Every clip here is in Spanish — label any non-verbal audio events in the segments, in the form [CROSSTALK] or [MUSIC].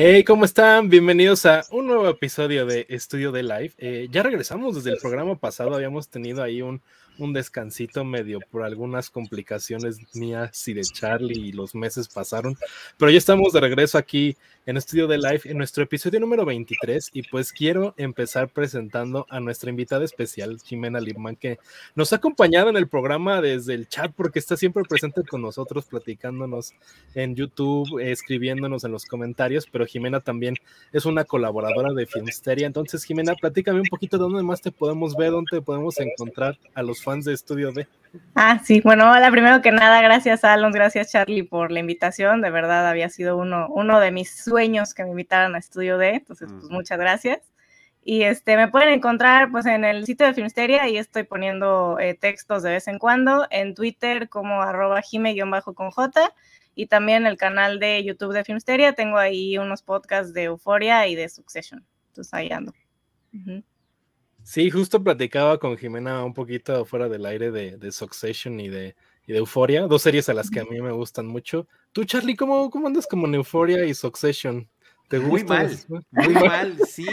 Hey, ¿cómo están? Bienvenidos a un nuevo episodio de Estudio de Live. Eh, ya regresamos desde el programa pasado, habíamos tenido ahí un, un descansito medio por algunas complicaciones mías y de Charlie y los meses pasaron, pero ya estamos de regreso aquí en Estudio de Live en nuestro episodio número 23 y pues quiero empezar presentando a nuestra invitada especial, Jimena Lipman, que nos ha acompañado en el programa desde el chat porque está siempre presente con nosotros platicándonos en YouTube, escribiéndonos en los comentarios, pero Jimena también es una colaboradora de Filmsteria. Entonces, Jimena, platícame un poquito de dónde más te podemos ver, dónde podemos encontrar a los fans de Estudio D. Ah, sí, bueno, hola, primero que nada, gracias Alon, gracias Charlie por la invitación, de verdad había sido uno, uno de mis sueños que me invitaran a Estudio D, entonces pues muchas gracias. Y este, me pueden encontrar pues en el sitio de Filmsteria y estoy poniendo eh, textos de vez en cuando, en Twitter como arroba jime-con J y también el canal de YouTube de Filmsteria, tengo ahí unos podcasts de Euforia y de Succession, entonces ahí ando. Sí, justo platicaba con Jimena un poquito fuera del aire de, Succession y de, y de Euphoria, dos series a las que a mí me gustan mucho. Tú, Charlie, ¿cómo, cómo andas como en Euphoria y Succession? ¿Te muy mal, muy [LAUGHS] mal, sí.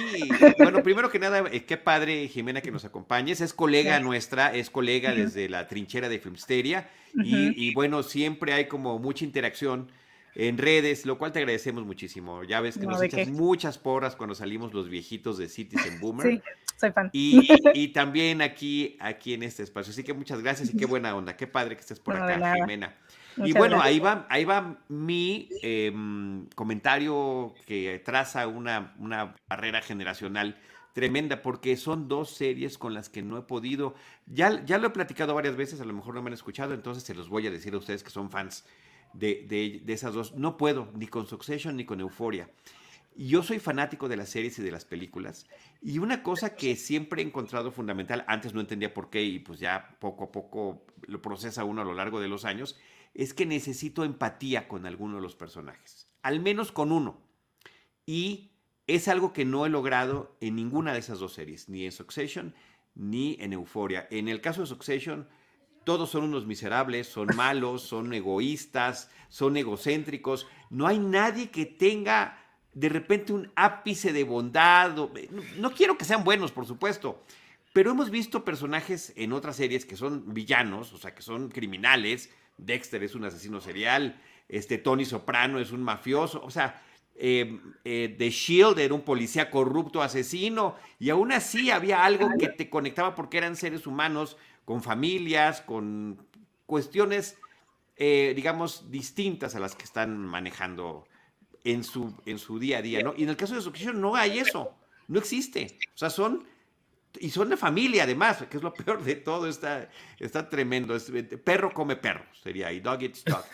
Bueno, primero que nada, eh, qué padre, Jimena, que nos acompañes. Es colega nuestra, es colega desde la trinchera de Filmsteria. y, y, bueno, siempre hay como mucha interacción en redes, lo cual te agradecemos muchísimo. Ya ves que nos echas muchas porras cuando salimos los viejitos de Citizen [LAUGHS] Boomer. Sí, soy fan. [LAUGHS] Y, también aquí, aquí en este espacio. Así que muchas gracias y qué buena onda. Qué padre que estés por acá, Jimena. y bueno, ahí va, ahí va mi em, comentario que traza una, una barrera generacional tremenda, porque son dos series con las que no he podido. Ya, ya lo he platicado varias veces, a lo mejor no me han escuchado, entonces se los voy a decir a ustedes que son fans de, esas dos. No puedo, ni con Succession ni con Euphoria. Yo soy fanático de las series y de las películas. Y una cosa que siempre he encontrado fundamental, antes no entendía por qué y pues ya poco a poco lo procesa uno a lo largo de los años, es que necesito empatía con alguno de los personajes. Al menos con uno. Y es algo que no he logrado en ninguna de esas dos series, ni en Succession ni en Euphoria. En el caso de Succession, todos son unos miserables, son malos, son egoístas, son egocéntricos. No hay nadie que tenga de repente un ápice de bondad. no, quiero que sean buenos, por supuesto, pero hemos visto personajes en otras series que son villanos, o sea, que son criminales. Dexter es un asesino serial, este Tony Soprano es un mafioso, o sea, eh, eh, The Shield era un policía corrupto, asesino, y aún así había algo que te conectaba porque eran seres humanos con familias, con cuestiones, eh, digamos, distintas a las que están manejando en su, en su día a día, ¿no? Y en el caso de Succession no hay eso, no existe. O sea, son, y son de familia además, que es lo peor de todo, está, está tremendo. perro come perro, sería ahí, dog eats dog.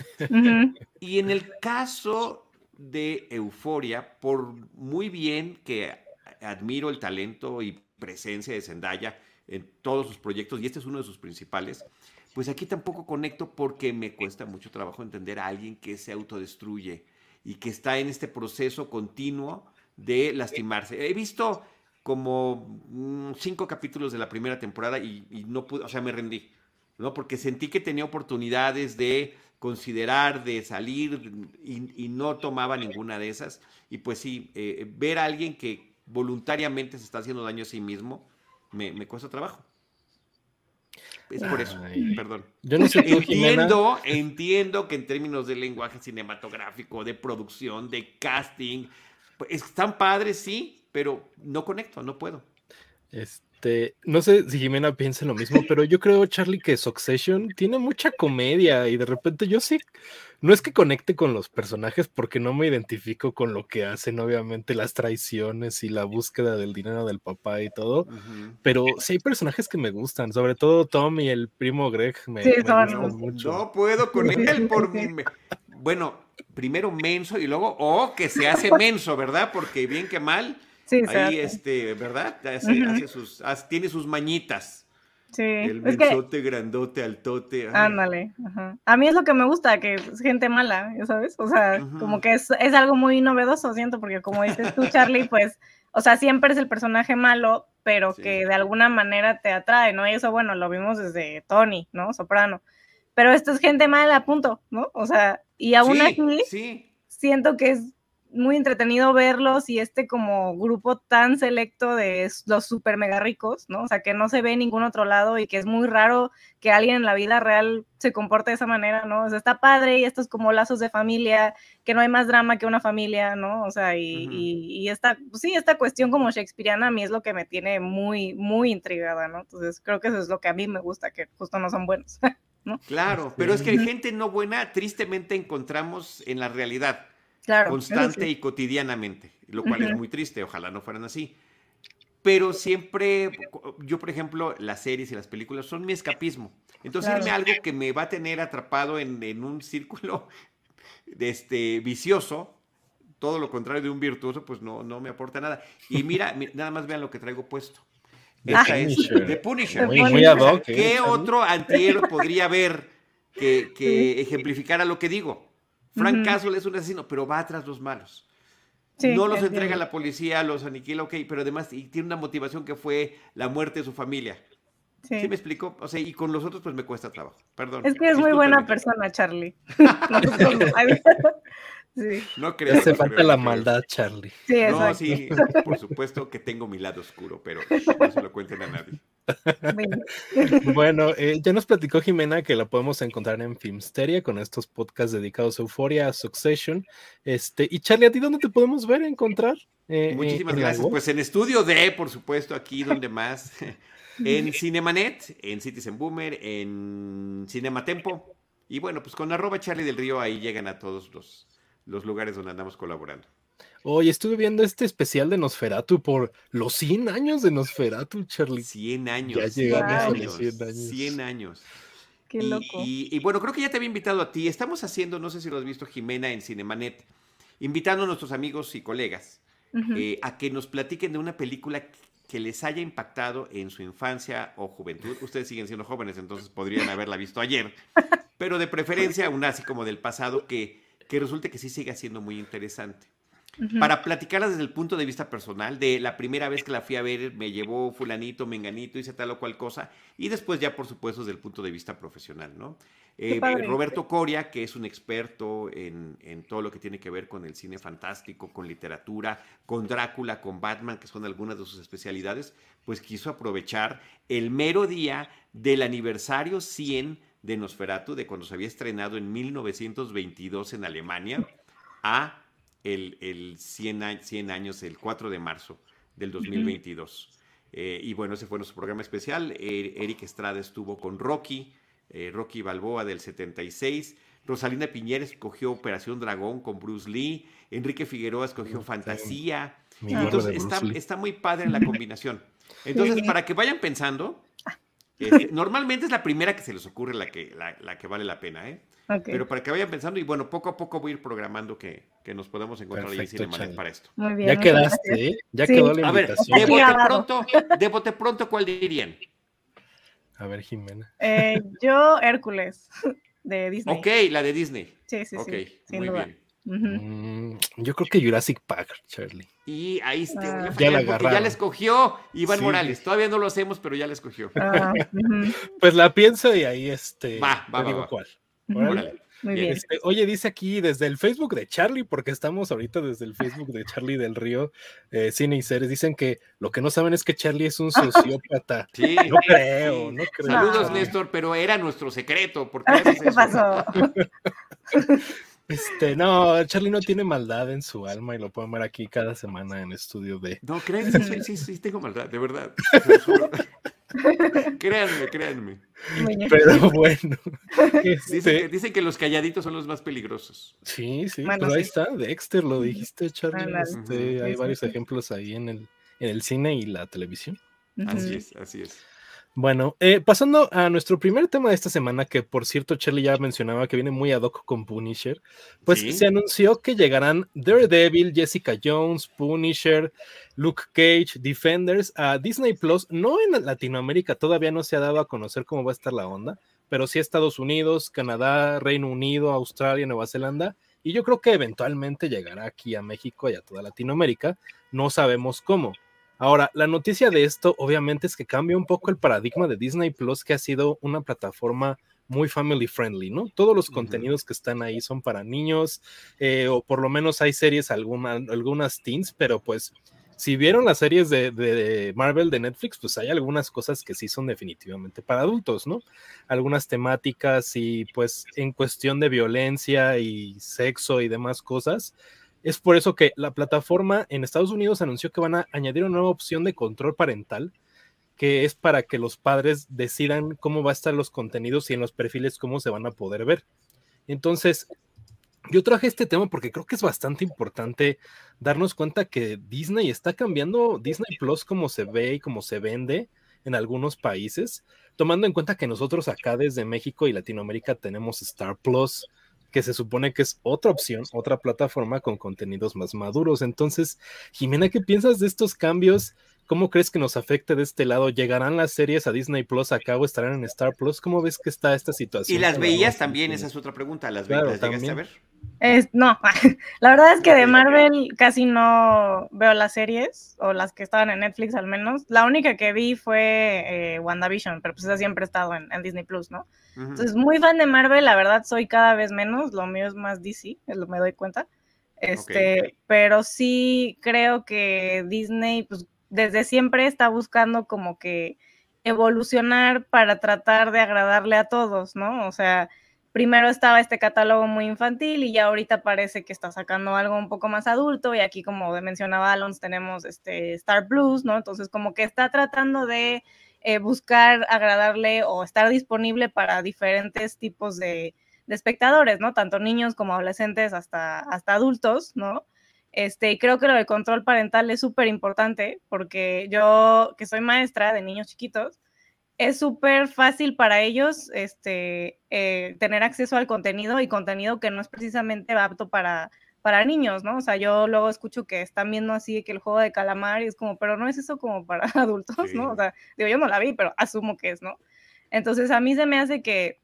Y en el caso de Euforia, por muy bien que admiro el talento y presencia de Zendaya, en todos sus proyectos y este es uno de sus principales, pues aquí tampoco conecto porque me cuesta mucho trabajo entender a alguien que se autodestruye y que está en este proceso continuo de lastimarse. He visto como mm, cinco capítulos de la primera temporada y, no pude, o sea, me rendí, ¿no? Porque sentí que tenía oportunidades de considerar, de salir y, no tomaba ninguna de esas. Y pues sí, eh, ver a alguien que voluntariamente se está haciendo daño a sí mismo, me, cuesta trabajo. Es por eso, perdón. Yo no sé entiendo, entiendo que en términos de lenguaje cinematográfico, de producción, de casting, pues, están padres, sí, pero no conecto, no puedo. Este, no sé si Jimena piensa lo mismo, pero yo creo, Charlie, que Succession tiene mucha comedia y de repente yo sí no es que conecte con los personajes porque no me identifico con lo que hacen, obviamente, las traiciones y la búsqueda del dinero del papá y todo, pero sí hay personajes que me gustan, sobre todo Tom y el primo Greg me, gustan mucho. No puedo con él por mi... Bueno, primero menso y luego, oh, que se hace menso, ¿verdad? Porque bien que mal, ahí, este, ¿verdad? sus, tiene sus mañitas. Sí. El mensote grandote, altote. Ándale. A mí es lo que me gusta, que es gente mala, ¿sabes? O sea, como que es, algo muy novedoso, siento, porque como dices tú, Charlie, [LAUGHS] pues, o sea, siempre es el personaje malo, pero que de alguna manera te atrae, ¿no? Y eso, bueno, lo vimos desde Tony, ¿no? Soprano. Pero esto es gente mala, punto, ¿no? O sea, y aún así, siento que es muy entretenido verlos y este como grupo tan selecto de los super mega ricos, ¿no? O sea, que no se ve en ningún otro lado y que es muy raro que alguien en la vida real se comporte de esa manera, ¿no? O sea, está padre y estos como lazos de familia, que no hay más drama que una familia, ¿no? O sea, y, y, esta, pues sí, esta cuestión como shakespeariana a mí es lo que me tiene muy, muy intrigada, ¿no? Entonces creo que eso es lo que a mí me gusta, que justo no son buenos, [LAUGHS] ¿no? Claro, pero es que gente no buena tristemente encontramos en la realidad constante y cotidianamente, lo cual es muy triste, ojalá no fueran así. Pero siempre, yo por ejemplo, las series y las películas son mi escapismo. Entonces, irme algo que me va a tener atrapado en, un círculo [LAUGHS] de este, vicioso, todo lo contrario de un virtuoso, pues no, no me aporta nada. Y mira, nada más vean lo que traigo puesto. Esta es The Punisher. ¿Qué otro antihéroe podría haber que, que ejemplificara lo que digo? Frank Castle es un asesino, pero va atrás los malos. no los entrega a la policía, los aniquila, ok, pero además tiene una motivación que fue la muerte de su familia. Sí. me explico? O sea, y con los otros pues me cuesta trabajo. Perdón. Es que es muy buena persona, Charlie. [LAUGHS] [LAUGHS] [LAUGHS] No creo. Hace falta la maldad, Charlie. Sí, no, sí, por supuesto que tengo mi lado oscuro, pero no se lo cuenten a nadie. [LAUGHS] bueno, eh, ya nos platicó Jimena que la podemos encontrar en Filmsteria con estos podcasts dedicados a Euphoria, a Succession. Este, y Charlie, ¿a ti dónde te podemos ver, encontrar? Eh, Muchísimas gracias. Pues en Estudio D, por supuesto, aquí donde más. [LAUGHS] en Cinemanet, en Citizen Boomer, en Cinematempo. Y bueno, pues con arroba Charlie del Río ahí llegan a todos los, los lugares donde andamos colaborando. Oye, estuve viendo este especial de Nosferatu por los 100 años de Nosferatu, Charlie. 100 años. Ya llegamos a los 100 años. 100 años. Qué loco. Y, bueno, creo que ya te había invitado a ti. Estamos haciendo, no sé si lo has visto, Jimena, en Cinemanet, invitando a nuestros amigos y colegas eh, a que nos platiquen de una película que les haya impactado en su infancia o juventud. Ustedes siguen siendo jóvenes, entonces podrían haberla visto ayer, pero de preferencia una así como del pasado que que resulte que sí sigue siendo muy interesante. Para platicarla desde el punto de vista personal, de la primera vez que la fui a ver, me llevó fulanito, menganito, hice tal o cual cosa, y después ya, por supuesto, desde el punto de vista profesional, ¿no? Eh, Roberto Coria, que es un experto en, en, todo lo que tiene que ver con el cine fantástico, con literatura, con Drácula, con Batman, que son algunas de sus especialidades, pues quiso aprovechar el mero día del aniversario 100 de Nosferatu, de cuando se había estrenado en 1922 en Alemania, a el, el 100, 100, años, el 4 de marzo del 2022. Eh, y bueno, ese fue nuestro programa especial. Eh, Eric Estrada estuvo con Rocky, eh, Rocky Balboa del 76. Rosalina Piñera escogió Operación Dragón con Bruce Lee. Enrique Figueroa escogió Fantasía. Entonces está, está, muy padre la combinación. [LAUGHS] Entonces, para que vayan pensando, normalmente es la primera que se les ocurre la que, la, que vale la pena, ¿eh? Pero para que vayan pensando y bueno, poco a poco voy a ir programando que, nos podemos encontrar ahí en para esto. Muy bien, ya quedaste, ¿eh? Ya quedó la invitación. A ver, de bote pronto, de bote pronto, ¿cuál dirían? A ver, Jimena. Eh, [LAUGHS] yo, Hércules, [LAUGHS] de Disney. Ok, la de Disney. Sí, sí, sí. muy bien. Mm, yo creo que Jurassic Park, Charlie. Y ahí está, ah. ya, la ya la escogió Iván Morales. Todavía no lo hacemos, pero ya la escogió. Ah, [LAUGHS] pues la pienso y ahí este. Va, va, digo cuál. Muy bien. Este, oye, dice aquí desde el Facebook de Charlie, porque estamos ahorita desde el Facebook de Charlie del Río, eh, Cine y Seres, dicen que lo que no saben es que Charlie es un [LAUGHS] sociópata. Sí, no creo, no creo. Saludos, Néstor, pero era nuestro secreto. ¿Por [LAUGHS] qué, pasó? Este, no, Charlie no tiene maldad en su alma y lo pueden ver aquí cada semana en estudio de. No, créanme, sí, sí, sí, tengo maldad, de verdad. [LAUGHS] [LAUGHS] créanme, créanme. Pero bueno. [LAUGHS] Este dicen, que, los calladitos son los más peligrosos. Sí, sí, pero ahí está, Dexter, lo dijiste, Charlie. Este, hay varios ejemplos ahí en el, en el cine y la televisión. Así es, así es. Bueno, eh, pasando a nuestro primer tema de esta semana, que por cierto Charlie ya mencionaba que viene muy ad hoc con Punisher, pues se anunció que llegarán Daredevil, Jessica Jones, Punisher, Luke Cage, Defenders a Disney Plus, no en Latinoamérica, todavía no se ha dado a conocer cómo va a estar la onda, pero sí Estados Unidos, Canadá, Reino Unido, Australia, Nueva Zelanda, y yo creo que eventualmente llegará aquí a México y a toda Latinoamérica, no sabemos cómo. Ahora, la noticia de esto obviamente es que cambia un poco el paradigma de Disney Plus, que ha sido una plataforma muy family friendly, ¿no? Todos los contenidos que están ahí son para niños, eh, o por lo menos hay series, algunas teens, pero pues si vieron las series de, Marvel de Netflix, pues hay algunas cosas que sí son definitivamente para adultos, ¿no? Algunas temáticas y pues en cuestión de violencia y sexo y demás cosas. Es por eso que la plataforma en Estados Unidos anunció que van a añadir una nueva opción de control parental, que es para que los padres decidan cómo va a estar los contenidos y en los perfiles cómo se van a poder ver. Entonces, yo traje este tema porque creo que es bastante importante darnos cuenta que Disney está cambiando Disney Plus como se ve y como se vende en algunos países, tomando en cuenta que nosotros acá desde México y Latinoamérica tenemos Star Plus, que se supone que es otra opción, otra plataforma con contenidos más maduros. Entonces, Jimena, ¿qué piensas de estos cambios? ¿Cómo crees que nos afecte de este lado? ¿Llegarán las series a Disney Plus acá o estarán en Star Plus? ¿Cómo ves que está esta situación? ¿Y las veías también? Esa es otra pregunta. ¿Las, veías, llegaste a ver? No, [LAUGHS] la verdad es que de Marvel casi no veo las series, o las que estaban en Netflix al menos. La única que vi fue eh, WandaVision, pero pues esa siempre ha estado en, Disney Plus, ¿no? Entonces, muy fan de Marvel, la verdad soy cada vez menos, lo mío es más DC, es lo me doy cuenta. Este, pero sí creo que Disney, pues desde siempre está buscando como que evolucionar para tratar de agradarle a todos, ¿no? O sea, primero estaba este catálogo muy infantil y ya ahorita parece que está sacando algo un poco más adulto y aquí como mencionaba Alons tenemos este Star Plus, ¿no? Entonces como que está tratando de eh, buscar agradarle o estar disponible para diferentes tipos de, espectadores, ¿no? Tanto niños como adolescentes hasta, hasta adultos, ¿no? Este, y creo que lo del control parental es súper importante porque yo, que soy maestra de niños chiquitos, es súper fácil para ellos este, eh, tener acceso al contenido y contenido que no es precisamente apto para, para niños, ¿no? O sea, yo luego escucho que están viendo así que el juego de calamar y es como, pero no es eso como para [LAUGHS] adultos, ¿no? O sea, digo, yo no la vi, pero asumo que es, ¿no? Entonces, a mí se me hace que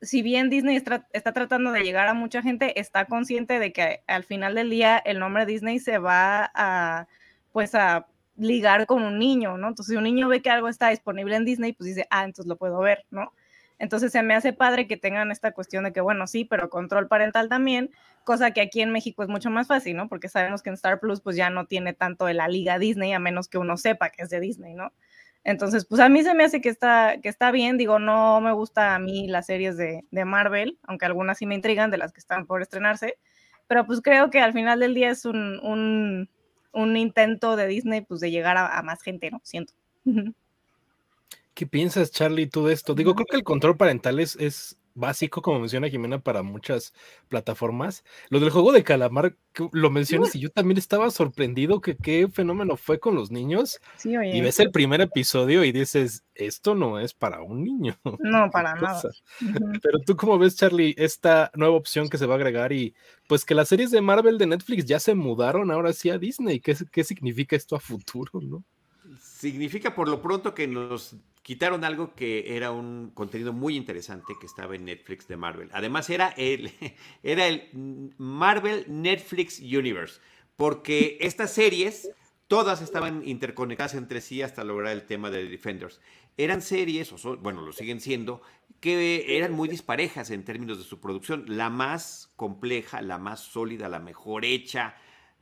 si bien Disney está, tratando de llegar a mucha gente, está consciente de que al final del día el nombre Disney se va a, pues a ligar con un niño, ¿no? Entonces, si un niño ve que algo está disponible en Disney, pues dice, ah, entonces lo puedo ver, ¿no? Entonces se me hace padre que tengan esta cuestión de que, bueno, sí, pero control parental también, cosa que aquí en México es mucho más fácil, ¿no? Porque sabemos que en Star Plus pues ya no tiene tanto de la liga Disney, a menos que uno sepa que es de Disney, ¿no? Entonces, pues a mí se me hace que está, que está bien, digo, no me gusta a mí las series de, Marvel, aunque algunas sí me intrigan de las que están por estrenarse, pero pues creo que al final del día es un, intento de Disney pues de llegar a, más gente, ¿no? Siento. [LAUGHS] ¿Qué piensas, Charlie, tú de esto? Digo, creo que el control parental es, es básico, como menciona Jimena, para muchas plataformas. Lo del juego de calamar, lo mencionas y yo también estaba sorprendido que qué fenómeno fue con los niños. Y ves el primer episodio y dices, esto no es para un niño. [LAUGHS] No, para nada. Pero tú cómo ves, Charlie, esta nueva opción que se va a agregar y pues que las series de Marvel de Netflix ya se mudaron ahora sí a Disney. ¿Qué, qué significa esto a futuro, no? Significa por lo pronto que nos quitaron algo que era un contenido muy interesante que estaba en Netflix de Marvel. Además era el, [LAUGHS] era el Marvel Netflix Universe, porque estas series todas estaban interconectadas entre sí hasta lograr el tema de Defenders. Eran series, o bueno, lo siguen siendo, que eran muy disparejas en términos de su producción. La más compleja, la más sólida, la mejor hecha,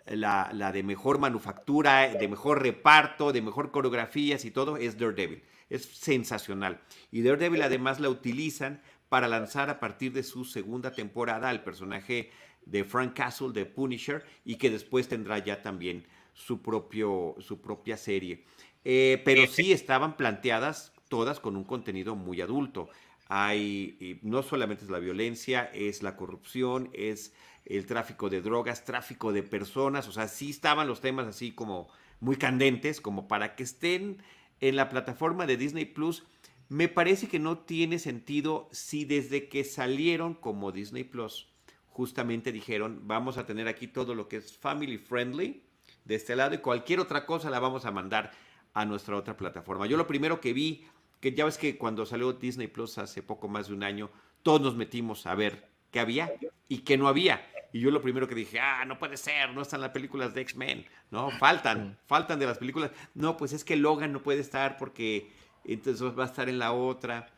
la de mejor manufactura, de mejor reparto, de mejor coreografías y todo, es Daredevil es sensacional. Y Daredevil además la utilizan para lanzar a partir de su segunda temporada al personaje de Frank Castle de Punisher y que después tendrá ya también su, propio, su propia serie. Eh, pero sí estaban planteadas todas con un contenido muy adulto. Hay, no solamente es la violencia, es la corrupción, es el tráfico de drogas, tráfico de personas, o sea, sí estaban los temas así como muy candentes, como para que estén en la plataforma de Disney Plus, me parece que no tiene sentido si desde que salieron como Disney Plus, justamente dijeron, vamos a tener aquí todo lo que es family friendly de este lado y cualquier otra cosa la vamos a mandar a nuestra otra plataforma. Yo lo primero que vi, que ya ves que cuando salió Disney Plus hace poco más de un año, todos nos metimos a ver qué había y qué no había. Y yo lo primero que dije, ah, no puede ser, no están las películas de X-Men, ¿no? Faltan, faltan de las películas. No, pues es que Logan no puede estar porque entonces va a estar en la otra.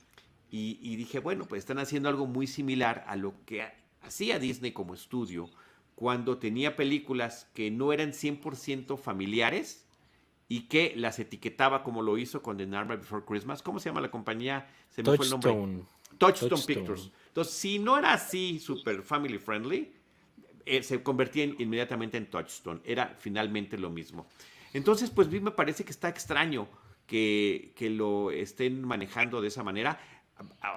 y, dije, bueno, pues están haciendo algo muy similar a lo que hacía Disney como estudio cuando tenía películas que no eran 100% familiares y que las etiquetaba como lo hizo con The Nightmare Before Christmas. ¿Cómo se llama la compañía? Se me fue el nombre. Touchstone, Pictures. Entonces, si no era así super family friendly, eh, se convertía inmediatamente en Touchstone. Era finalmente lo mismo. Entonces, pues a mí me parece que está extraño que, que lo estén manejando de esa manera.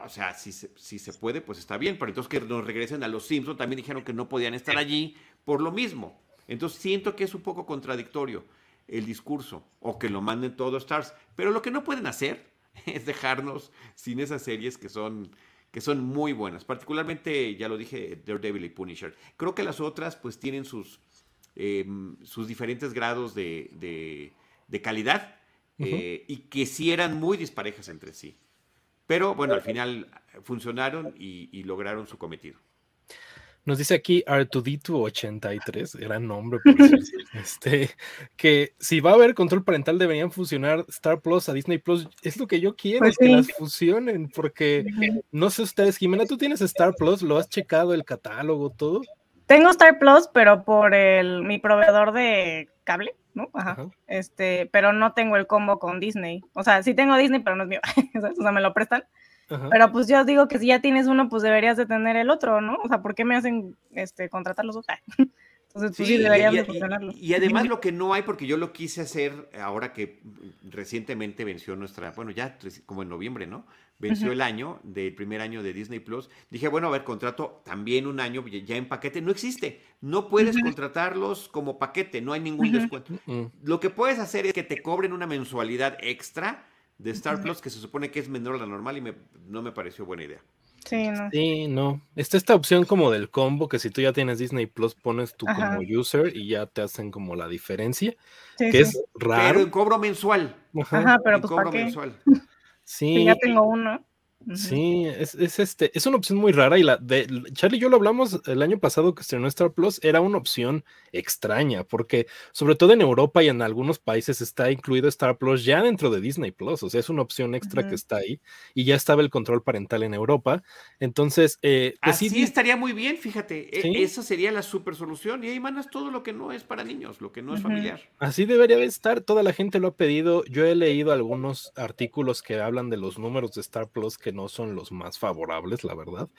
O sea, si se, si se puede, pues está bien, pero entonces que nos regresen a los Simpsons, también dijeron que no podían estar allí por lo mismo. Entonces siento que es un poco contradictorio el discurso, o que lo manden todos Stars, pero lo que no pueden hacer [LAUGHS] es dejarnos sin esas series que son, que son muy buenas, particularmente, ya lo dije, Daredevil y Punisher. Creo que las otras pues tienen sus, em, sus diferentes grados de, de, calidad eh, y que sí eran muy disparejas entre sí. Pero bueno, al final funcionaron y, lograron su cometido. Nos dice aquí Artudito83, gran nombre, este, que si va a haber control parental deberían fusionar Star Plus a Disney Plus. Es lo que yo quiero, pues que las fusionen, porque no sé ustedes, Jimena, ¿tú tienes Star Plus? ¿Lo has checado el catálogo, todo? Tengo Star Plus, pero por el, mi proveedor de cable. ¿no? Ajá. Este, pero no tengo el combo con Disney. O sea, sí tengo Disney, pero no es mío. [LAUGHS] o sea, me lo prestan. Pero pues yo digo que si ya tienes uno, pues deberías de tener el otro, ¿no? O sea, ¿por qué me hacen este, contratar los dos? [LAUGHS] Entonces, pues sí, deberían de funcionarlo. Y, además lo que no hay, porque yo lo quise hacer ahora que recientemente venció nuestra, bueno, ya como en noviembre, ¿no? venció el año del primer año de Disney Plus. Dije, bueno, a ver, contrato también un año ya en paquete. No existe. No puedes contratarlos como paquete, no hay ningún descuento. Lo que puedes hacer es que te cobren una mensualidad extra de Star Plus que se supone que es menor a la normal y me, no me pareció buena idea. Sí, no. Sí, no. Está esta opción como del combo que si tú ya tienes Disney Plus pones tú como user y ya te hacen como la diferencia, que es raro. Pero en cobro mensual. Ajá, pero pues cobro mensual. [LAUGHS] Sí. ya tengo uno. Sí, es, este, es una opción muy rara y la de Charlie y yo lo hablamos el año pasado que estrenó Star Plus, era una opción extraña, porque sobre todo en Europa y en algunos países está incluido Star Plus ya dentro de Disney Plus, o sea, es una opción extra que está ahí y ya estaba el control parental en Europa. Entonces, eh, pues así estaría muy bien, fíjate, e, esa sería la super solución y ahí mandas todo lo que no es para niños, lo que no es familiar. Así debería de estar, toda la gente lo ha pedido. Yo he leído algunos artículos que hablan de los números de Star Plus que no son los más favorables, la verdad.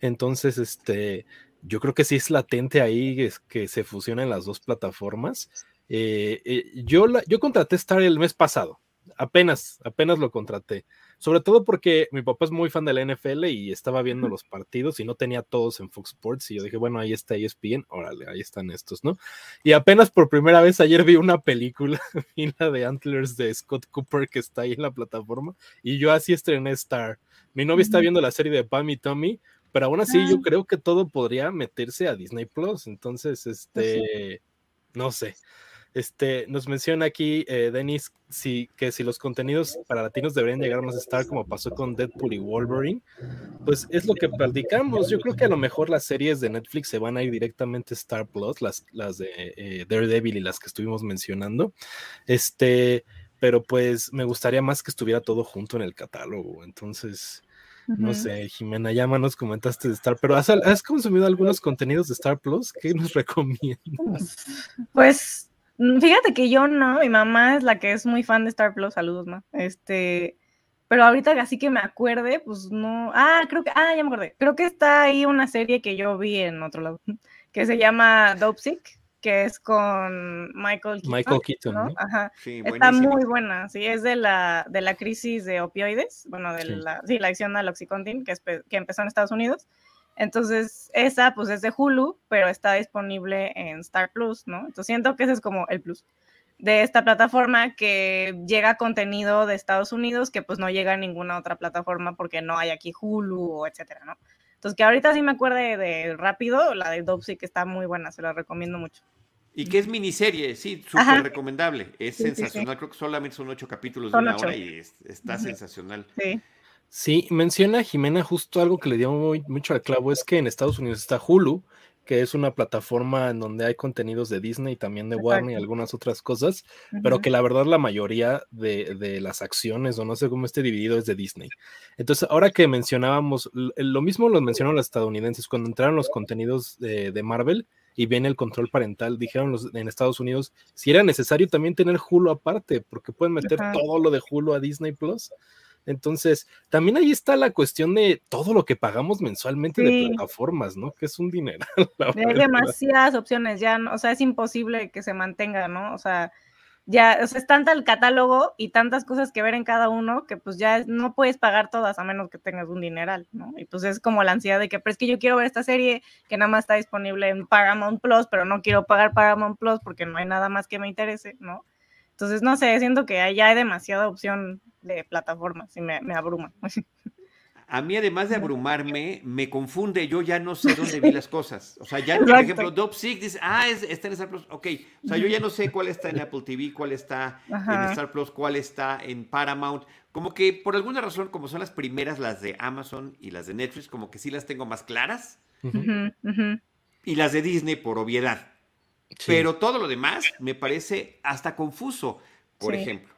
Entonces, este, yo creo que sí es latente ahí es que se fusionen las dos plataformas. Eh, eh, yo, la, yo contraté Star el mes pasado, apenas, apenas lo contraté. Sobre todo porque mi papá es muy fan de la NFL y estaba viendo los partidos y no tenía todos en Fox Sports. Y yo dije, bueno, ahí está ESPN, órale, ahí están estos, ¿no? Y apenas por primera vez ayer vi una película, [LAUGHS] vi la de Antlers de Scott Cooper que está ahí en la plataforma. Y yo así estrené Star. Mi novia está viendo la serie de Pam y Tommy, pero aún así yo ah. creo que todo podría meterse a Disney Plus. Entonces, pues este, no sé. Este, nos menciona aquí eh, Denis si, que si los contenidos para latinos deberían llegar más a estar como pasó con Deadpool y Wolverine, pues es lo que platicamos. Yo creo que a lo mejor las series de Netflix se van a ir directamente a Star Plus, las, las de eh, Daredevil y las que estuvimos mencionando. Este, pero pues me gustaría más que estuviera todo junto en el catálogo. Entonces, no sé, Jimena, ya nos comentaste de Star, pero ¿has, ¿has, consumido algunos contenidos de Star Plus? ¿Qué nos [LAUGHS] recomiendas? Pues fíjate que yo no, mi mamá es la que es muy fan de Star Plus, saludos, ma. Este, pero ahorita así que me acuerde, pues no. Ah, creo que, ah, ya me acordé. Creo que está ahí una serie que yo vi en otro lado, [LAUGHS] que se llama Dope Sick que es con Michael Keaton. Michael Keaton, ¿no? Ajá. Está muy buena, sí, es de la, de la crisis de opioides, bueno, de la, sí, la adicción al Oxycontin, que, que empezó en Estados Unidos. Entonces, esa pues es de Hulu, pero está disponible en Star Plus, ¿no? Entonces siento que ese es como el plus de esta plataforma que llega contenido de Estados Unidos que pues no llega a ninguna otra plataforma porque no hay aquí Hulu o etcétera, ¿no? Entonces que ahorita sí me acuerde de rápido, la de Dopsy que está muy buena, se la recomiendo mucho. Y que es miniserie, sí, súper recomendable. Es sensacional. Creo que solamente son ocho capítulos de una hora y está sensacional. Sí. Sí, menciona Jimena justo algo que le dio muy, mucho al clavo, es que en Estados Unidos está Hulu, que es una plataforma en donde hay contenidos de Disney y también de Warner y algunas otras cosas, pero que la verdad la mayoría de, las acciones o no sé cómo esté dividido es de Disney. Entonces, ahora que mencionábamos, lo mismo lo mencionaron los estadounidenses, cuando entraron los contenidos de, de Marvel, y viene el control parental. Dijeron los, en Estados Unidos si era necesario también tener Hulu aparte, porque pueden meter todo lo de Hulu a Disney Plus. Entonces, también ahí está la cuestión de todo lo que pagamos mensualmente de plataformas, ¿no? Que es un dinero. Hay [LAUGHS] demasiadas opciones, ya, o sea, es imposible que se mantenga, ¿no? O sea, ya, o sea, es tanta el catálogo y tantas cosas que ver en cada uno que pues ya no puedes pagar todas a menos que tengas un dineral, ¿no? Y pues es como la ansiedad de que, pero es que yo quiero ver esta serie que nada más está disponible en Paramount Plus, pero no quiero pagar Paramount Plus porque no hay nada más que me interese, ¿no? Entonces, no sé, siento que ya hay demasiada opción de plataformas y me, me abruma. a mí además de abrumarme, me confunde, yo ya no sé dónde vi las cosas. O sea, ya, por ejemplo, Dop Sick dice, ah, está en Star Plus, ok. O sea, yo ya no sé cuál está en Apple TV, cuál está en Star Plus, cuál está en Paramount. Como que por alguna razón, como son las primeras, las de Amazon y las de Netflix, como que sí las tengo más claras. Y las de Disney por obviedad. Pero todo lo demás me parece hasta confuso. Por ejemplo,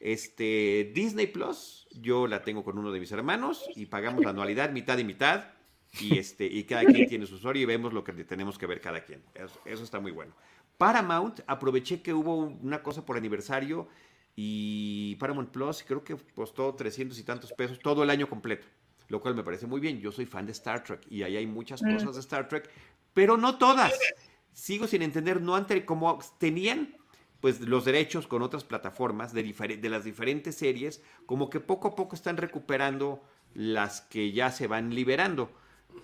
este, Disney Plus, yo la tengo con uno de mis hermanos y pagamos la anualidad mitad y mitad. Y, [LAUGHS] este, y cada quien tiene su usuario y vemos lo que tenemos que ver cada quien. Eso, está muy bueno. Paramount, aproveché que hubo una cosa por aniversario y Paramount Plus creo que costó 300 y tantos pesos todo el año completo, lo cual me parece muy bien. Yo soy fan de Star Trek y ahí hay muchas mm. cosas de Star Trek, pero no todas. Sigo sin entender, no ante, como tenían pues los derechos con otras plataformas de, de las diferentes series, como que poco a poco están recuperando las que ya se van liberando.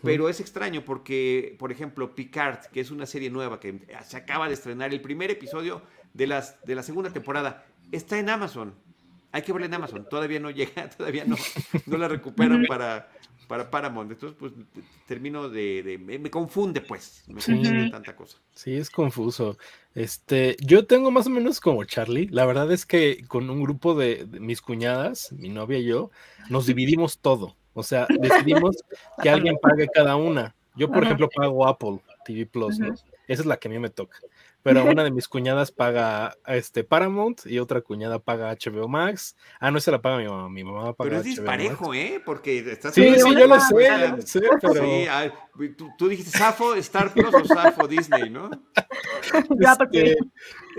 Pero es extraño porque, por ejemplo, Picard, que es una serie nueva que se acaba de estrenar, el primer episodio de, las, de la segunda temporada, está en Amazon. Hay que verla en Amazon. Todavía no llega, [LAUGHS] todavía no, no la recuperan para, para Paramount. Entonces, pues termino de. me, confunde, pues. Me confunde tanta cosa. Sí, es confuso. Este, yo tengo más o menos como Charlie. La verdad es que con un grupo de, mis cuñadas, mi novia y yo, nos dividimos todo. O sea, [LAUGHS] decidimos que alguien pague cada una. Yo, por ejemplo, pago Apple TV Plus, ¿no? Esa es la que a mí me toca pero [LAUGHS] una de mis cuñadas paga este Paramount y otra cuñada paga HBO Max. Ah, no, se la paga mi mamá, mi mamá paga Pero es disparejo, ¿eh? Porque estás... Sí, sí, yo lo sé, sé [LAUGHS] pero... Sí, tú, dijiste Safo, Star Plus o Safo Disney, ¿no? [LAUGHS] Este,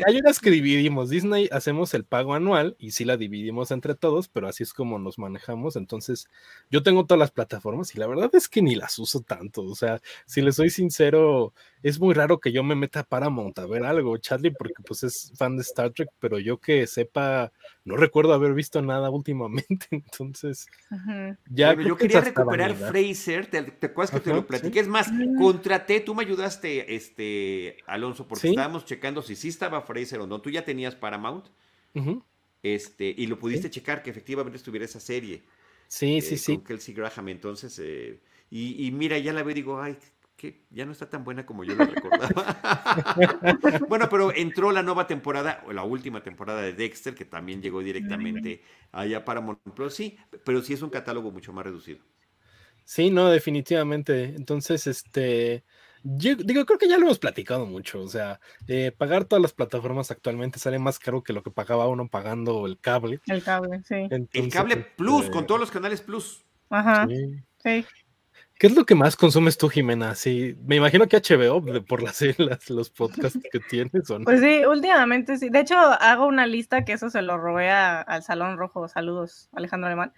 hay unas que dividimos. Disney hacemos el pago anual y sí la dividimos entre todos, pero así es como nos manejamos. Entonces, yo tengo todas las plataformas y la verdad es que ni las uso tanto. O sea, si les soy sincero, es muy raro que yo me meta para montar ver algo, Charlie, porque pues es fan de Star Trek, pero yo que sepa, no recuerdo haber visto nada últimamente. [LAUGHS] Entonces, ya. yo quería recuperar Fraser, ¿te, acuerdas que te lo platiqué? Es más, contraté, tú me ayudaste, este, Alonso, porque estábamos checando si sí estaba Fraser o no. Tú ya tenías Paramount. Este, y lo pudiste checar que efectivamente estuviera esa serie. Sí, sí, eh, sí. Con Kelsey Graham. Entonces, eh, y, mira, ya la veo y digo, ay, que ya no está tan buena como yo la recordaba. [LAUGHS] bueno, pero entró la nueva temporada, o la última temporada de Dexter, que también llegó directamente allá para Plus. Sí, pero sí es un catálogo mucho más reducido. Sí, no, definitivamente. Entonces, este, yo digo, creo que ya lo hemos platicado mucho. O sea, eh, pagar todas las plataformas actualmente sale más caro que lo que pagaba uno pagando el cable. El cable, sí. el cable Plus, este con todos los canales Plus. Ajá. Sí. ¿Qué es lo que más consumes tú, Jimena? Sí, me imagino que HBO, por las, las los podcasts que tienes. ¿o Pues sí, últimamente sí. De hecho, hago una lista que eso se lo robé al Salón Rojo. Saludos, Alejandro Alemán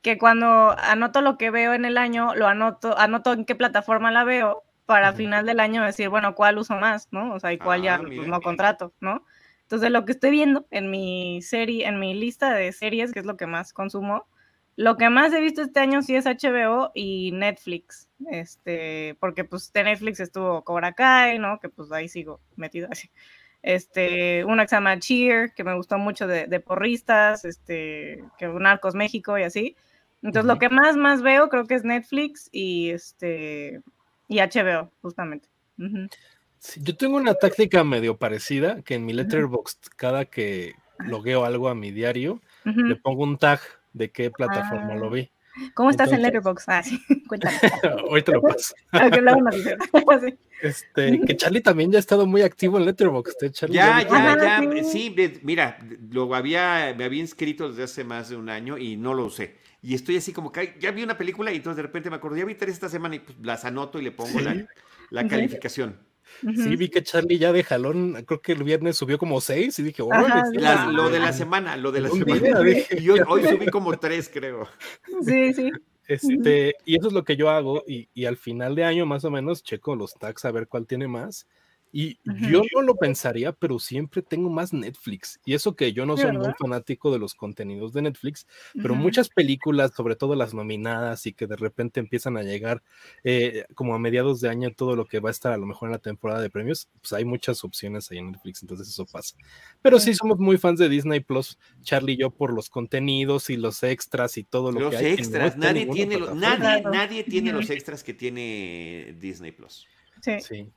que cuando anoto lo que veo en el año, lo anoto, anoto en qué plataforma la veo para final del año decir, bueno, cuál uso más, ¿no? O sea, y cuál ya ah, pues, no contrato, ¿no? Entonces, lo que estoy viendo en mi serie, en mi lista de series, que es lo que más consumo, lo que más he visto este año sí es HBO y Netflix, este, porque pues de Netflix estuvo Cobra Kai, ¿no? Que pues ahí sigo metida [LAUGHS] así. Este, una que se llama Cheer, que me gustó mucho de, de porristas, este, que Narcos México y así. Entonces, lo que más, más veo creo que es Netflix y este y HBO, justamente. yo tengo una táctica medio parecida, que en mi letterbox cada que logueo algo a mi diario, le pongo un tag de qué plataforma lo ah. vi. ¿Cómo estás en Letterboxd? Ah, sí, [LAUGHS] cuéntame. [LAUGHS] Ahorita lo paso. [LAUGHS] este, que Charlie también ya ha estado muy activo en Letterboxd. ¿eh? ya, ya, ya, sí, mira, lo había, me había inscrito desde hace más de un año y no lo usé. Y estoy así como que ya vi una película y entonces de repente me acuerdo, ya vi tres esta semana y pues las anoto y le pongo la, la calificación. Sí, vi que Charlie ya de jalón, creo que el viernes subió como seis y dije, oh, lo de la semana, lo de la semana. [LAUGHS] y hoy, subí como tres, creo. Sí, sí. Este, y eso es lo que yo hago, y, y, al final de año más o menos checo los tags a ver cuál tiene más. Y yo no lo pensaría, pero siempre tengo más Netflix. Y eso que yo no soy muy fanático de los contenidos de Netflix, pero muchas películas, sobre todo las nominadas y que de repente empiezan a llegar eh, como a mediados de año todo lo que va a estar a lo mejor en la temporada de premios, pues hay muchas opciones ahí en Netflix, entonces eso pasa. Pero sí somos muy fans de Disney Plus, Charlie y yo, por los contenidos y los extras y todo lo que hay. Los extras, nadie, tiene, nadie, nadie tiene los [LAUGHS] extras que tiene Disney Plus. Sí. sí.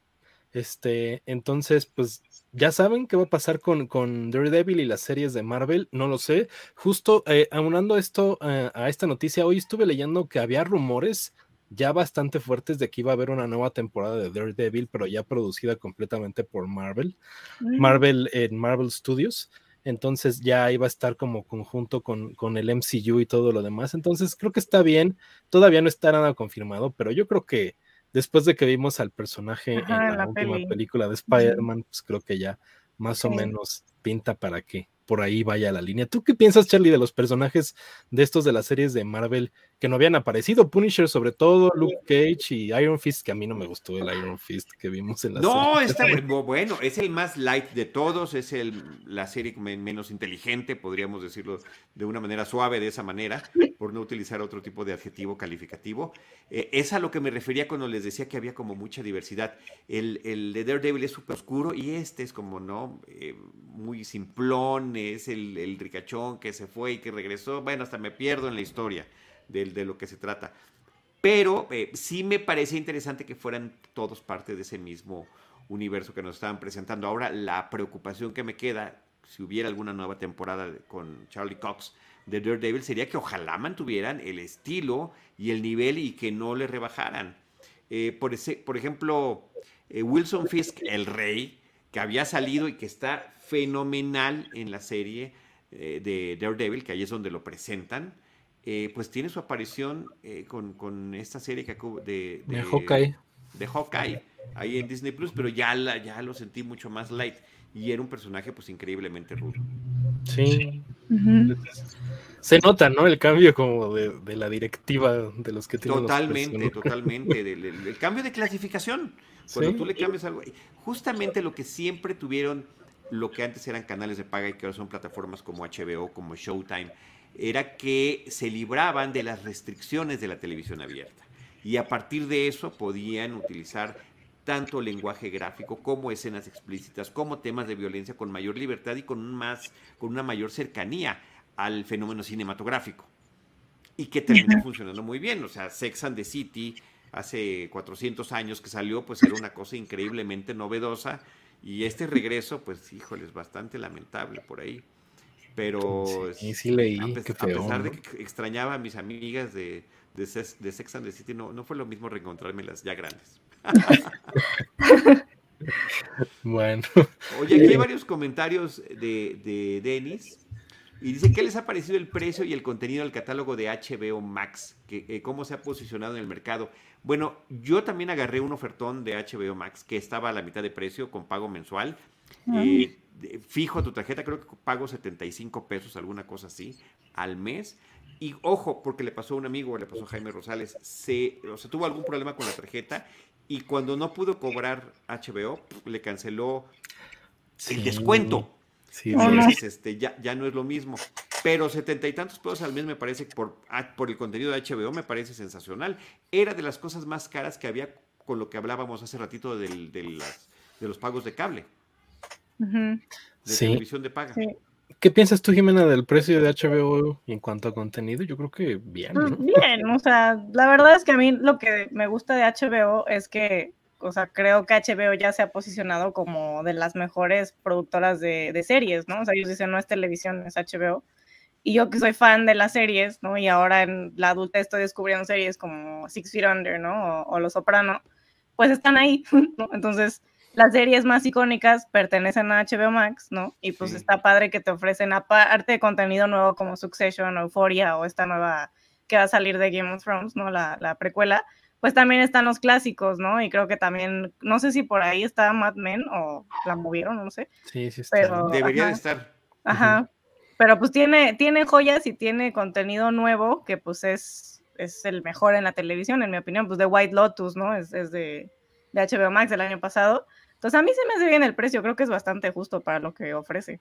Este, entonces, pues ya saben qué va a pasar con, con Daredevil y las series de Marvel, no lo sé. Justo eh, aunando esto eh, a esta noticia, hoy estuve leyendo que había rumores ya bastante fuertes de que iba a haber una nueva temporada de Daredevil, pero ya producida completamente por Marvel, mm. Marvel en Marvel Studios. Entonces ya iba a estar como conjunto con, con el MCU y todo lo demás. Entonces creo que está bien. Todavía no está nada confirmado, pero yo creo que después de que vimos al personaje en la, última película de Spider-Man, pues creo que ya más o menos pinta para que por ahí vaya la línea. ¿Tú qué piensas, Charlie, de los personajes de estos de las series de Marvel que no habían aparecido, Punisher sobre todo, Luke Cage y Iron Fist, que a mí no me gustó el Iron Fist que vimos en la no, serie. No, está bueno, es el más light de todos, es el, la serie menos inteligente, podríamos decirlo de una manera suave, de esa manera, por no utilizar otro tipo de adjetivo calificativo. Eh, es a lo que me refería cuando les decía que había como mucha diversidad. El, el de Daredevil es súper oscuro y este es como, ¿no? Eh, muy simplón, es el, el ricachón que se fue y que regresó. Bueno, hasta me pierdo en la historia de, lo que se trata. Pero eh, sí me parece interesante que fueran todos parte de ese mismo universo que nos estaban presentando. Ahora, la preocupación que me queda, si hubiera alguna nueva temporada con Charlie Cox de Daredevil, sería que ojalá mantuvieran el estilo y el nivel y que no le rebajaran. Eh, por, ese, por ejemplo, eh, Wilson Fisk, el rey, que había salido y que está fenomenal en la serie de Daredevil, que ahí es donde lo presentan. Eh, pues tiene su aparición eh, con, esta serie que de, de, de, Hawkeye. De Hawkeye, ahí en Disney Plus, pero ya, la, ya lo sentí mucho más light. Y era un personaje pues increíblemente rudo. Sí. Se nota, ¿no? El cambio como de, la directiva de los que tienen Totalmente, totalmente. [LAUGHS] el cambio de clasificación. Cuando tú le cambias algo. Justamente lo que siempre tuvieron, lo que antes eran canales de paga y que ahora son plataformas como HBO, como Showtime era que se libraban de las restricciones de la televisión abierta. Y a partir de eso podían utilizar tanto lenguaje gráfico como escenas explícitas, como temas de violencia con mayor libertad y con, más, con una mayor cercanía al fenómeno cinematográfico. Y que terminó funcionando muy bien. O sea, Sex and the City, hace 400 años que salió, pues era una cosa increíblemente novedosa. Y este regreso, pues híjole, es bastante lamentable por ahí. Pero sí, sí leí, a, pesar de que extrañaba a mis amigas de, de, Sex and the City, no, no fue lo mismo reencontrármelas ya grandes. [LAUGHS] bueno. Oye, aquí hay varios comentarios de, de Denis. Y dice, ¿qué les ha parecido el precio y el contenido del catálogo de HBO Max? Que, eh, ¿Cómo se ha posicionado en el mercado? Bueno, yo también agarré un ofertón de HBO Max que estaba a la mitad de precio con pago mensual. Eh, fijo tu tarjeta, creo que pago 75 pesos, alguna cosa así, al mes. Y ojo, porque le pasó a un amigo, le pasó a Jaime Rosales, se, o sea, tuvo algún problema con la tarjeta y cuando no pudo cobrar HBO, le canceló el descuento. Sí, Entonces, este, ya, ya no es lo mismo. Pero setenta y tantos pesos al mes me parece, por, ah, por el contenido de HBO, me parece sensacional. Era de las cosas más caras que había con lo que hablábamos hace ratito del, de los pagos de cable de televisión de paga. ¿Qué piensas tú, Jimena, del precio de HBO en cuanto a contenido? Yo creo que bien. Pues bien, o sea, la verdad es que a mí lo que me gusta de HBO es que, o sea, creo que HBO ya se ha posicionado como de las mejores productoras de, series, ¿no? O sea, ellos dicen, no es televisión, es HBO. Y yo que soy fan de las series, ¿no? Y ahora en la adulta estoy descubriendo series como Six Feet Under, ¿no? O, Los Soprano, pues están ahí, [LAUGHS] ¿no? Entonces, las series más icónicas pertenecen a HBO Max, ¿no? Y pues está padre que te ofrecen aparte de contenido nuevo como Succession, Euphoria o esta nueva que va a salir de Game of Thrones, ¿no? La, la precuela, pues también están los clásicos, ¿no? Y creo que también, no sé si por ahí está Mad Men o la movieron, no sé. Sí, sí está. Pero, Debería de estar. Ajá. Pero pues tiene, tiene joyas y tiene contenido nuevo que pues es, es el mejor en la televisión, en mi opinión. Pues de White Lotus, ¿no? Es, es de, de HBO Max del año pasado. Entonces a mí se me hace bien el precio, creo que es bastante justo para lo que ofrece.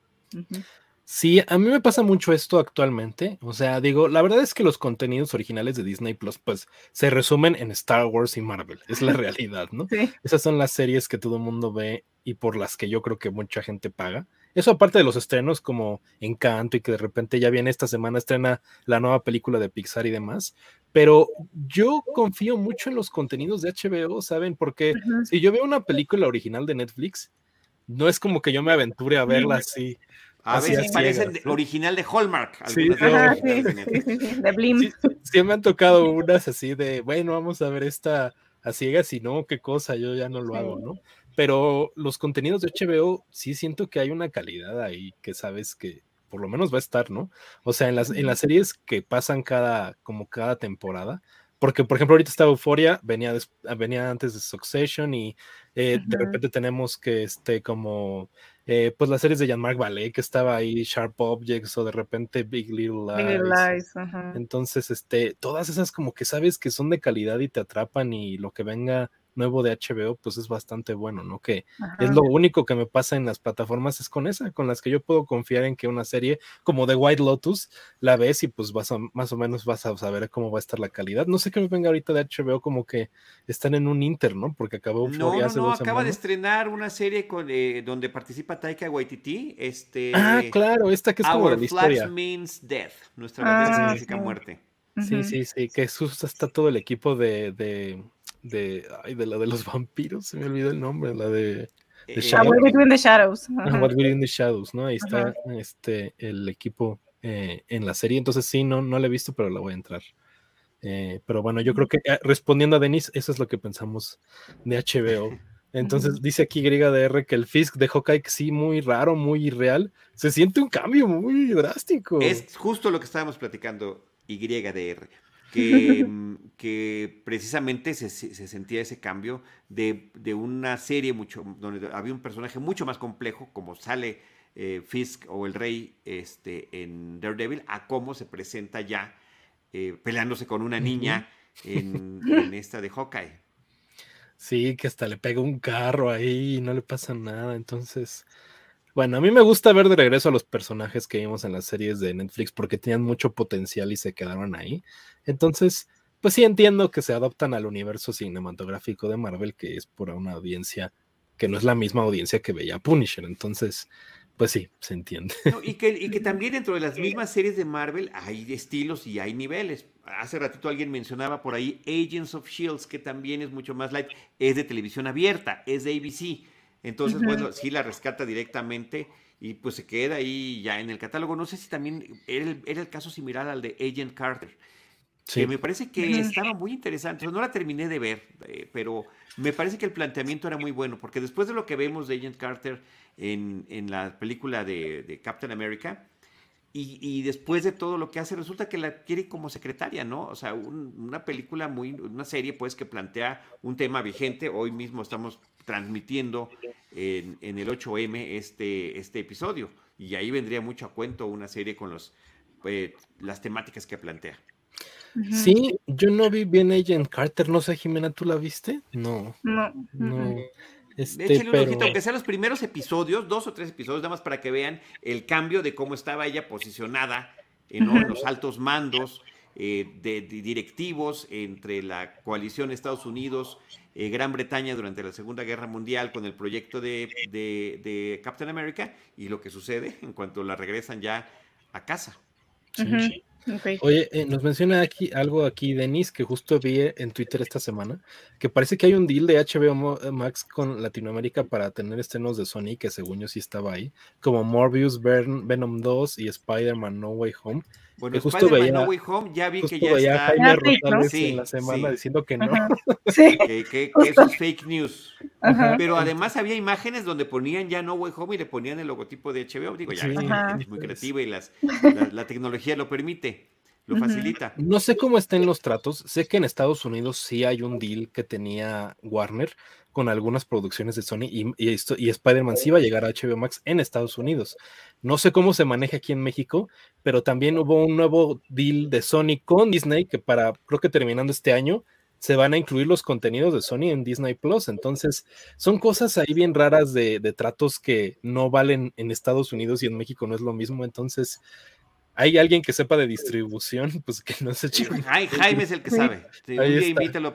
Sí, a mí me pasa mucho esto actualmente. O sea, digo, la verdad es que los contenidos originales de Disney Plus, pues, se resumen en Star Wars y Marvel. Es la [LAUGHS] realidad, ¿no? Esas son las series que todo el mundo ve y por las que yo creo que mucha gente paga. Eso aparte de los estrenos como Encanto y que de repente ya viene esta semana estrena la nueva película de Pixar y demás. Pero yo confío mucho en los contenidos de HBO, ¿saben? Porque si yo veo una película original de Netflix, no es como que yo me aventure a verla así. A veces parecen original de Hallmark. Sí, de Blim. Sí, me han tocado unas así de, bueno, vamos a ver esta a ciegas y no, qué cosa, yo ya no lo hago, ¿no? Pero los contenidos de HBO sí siento que hay una calidad ahí que sabes que por lo menos va a estar, ¿no? O sea, en las, en las series que pasan cada, como cada temporada, porque por ejemplo ahorita está Euphoria, venía, venía antes de Succession y eh, de repente tenemos que este como eh, pues las series de Jean-Marc Vallée que estaba ahí Sharp Objects o de repente Big Little Lies. Entonces, este, todas esas como que sabes que son de calidad y te atrapan y lo que venga nuevo de HBO, pues es bastante bueno, ¿no? Que es lo único que me pasa en las plataformas, es con esa, con las que yo puedo confiar en que una serie como The White Lotus la ves y pues vas a, más o menos vas a saber cómo va a estar la calidad. No sé qué me venga ahorita de HBO, como que están en un inter, ¿no? Porque acabó No, no, no, acaba de estrenar una serie con, eh, donde participa Taika Waititi, este... Ah, claro, esta que es como de la historia. means death, nuestra bandera ah, significa muerte. Sí, sí, sí, que justo está todo el equipo de de, ay, de la de los [LAUGHS] vampiros, se me olvidó el nombre, la de... The eh, What Between the Shadows. What Between the Shadows, ¿no? Ahí está este, el equipo eh, en la serie, entonces sí, no, no la he visto, pero la voy a entrar. Eh, pero bueno, yo creo que respondiendo a Denis, eso es lo que pensamos de HBO. [LAUGHS] Entonces dice aquí R que el Fisk de Hawkeye sí, muy raro, muy irreal. Se siente un cambio muy drástico. Es justo lo que estábamos platicando, YDR. Que, [LAUGHS] mm, que precisamente se, se, sentía ese cambio de, de, una serie mucho, donde había un personaje mucho más complejo, como sale eh, Fisk o el Rey este, en Daredevil, a cómo se presenta ya eh, peleándose con una niña en, en, esta de Hawkeye. Sí, que hasta le pega un carro ahí y no le pasa nada, entonces... Bueno, a mí me gusta ver de regreso a los personajes que vimos en las series de Netflix porque tenían mucho potencial y se quedaron ahí. Entonces, pues sí entiendo que se adoptan al universo cinematográfico de Marvel, que es por una audiencia que no es la misma audiencia que veía Punisher. Entonces, pues sí, se entiende. y, que, y, que, [LAUGHS] también dentro de las mismas series de Marvel hay estilos y hay niveles. Hace ratito alguien mencionaba por ahí Agents of Shields, que también es mucho más light. Es de televisión abierta, es de ABC. Entonces, bueno, sí la rescata directamente y pues se queda ahí ya en el catálogo. No sé si también era el, era el caso similar al de Agent Carter que me parece que estaba muy interesante. no la terminé de ver, eh, pero me parece que el planteamiento era muy bueno, porque después de lo que vemos de Agent Carter en, en la película de, Captain America, y, después de todo lo que hace, resulta que la quiere como secretaria, ¿no? O sea, una película muy, una serie pues que plantea un tema vigente. Hoy mismo estamos transmitiendo en, en el 8M este, este episodio, y ahí vendría mucho a cuento una serie con los, eh, las temáticas que plantea. Sí, yo no vi bien Agent Carter, no sé, Jimena, ¿tú la viste? No. No. no. Este, un ojito, aunque sean los primeros episodios, dos o tres episodios, nada más para que vean el cambio de cómo estaba ella posicionada en, los altos mandos eh, de, directivos entre la coalición Estados Unidos, eh, Gran Bretaña durante la Segunda Guerra Mundial con el proyecto de, Captain America y lo que sucede en cuanto la regresan ya a casa. Sí. Oye, eh, nos menciona aquí algo aquí, Denis, que justo vi en Twitter esta semana, que parece que hay un deal de HBO eh, Max con Latinoamérica para tener estrenos de Sony, que según yo sí estaba ahí, como Morbius, Venom 2 y Spider-Man No Way Home. Bueno, que justo veía, No Way Home, ya vi que ya está. Jaime Rosales en la semana diciendo que no. Sí. Que, que, eso es fake news. Pero además había imágenes donde ponían ya No Way Home y le ponían el logotipo de HBO. Digo, ya es muy creativa y las, [LAUGHS] la, tecnología lo permite, lo facilita. No sé cómo estén los tratos. Sé que en Estados Unidos sí hay un deal que tenía Warner con algunas producciones de Sony y, y, y Spider-Man sí va a llegar a HBO Max en Estados Unidos. No sé cómo se maneja aquí en México, pero también hubo un nuevo deal de Sony con Disney que para, creo que terminando este año, se van a incluir los contenidos de Sony en Disney Plus. Entonces, son cosas ahí bien raras de, de tratos que no valen en Estados Unidos y en México no es lo mismo. Entonces, hay alguien que sepa de distribución, [LAUGHS] pues que no se Jaime es el que sabe. un día invítalo,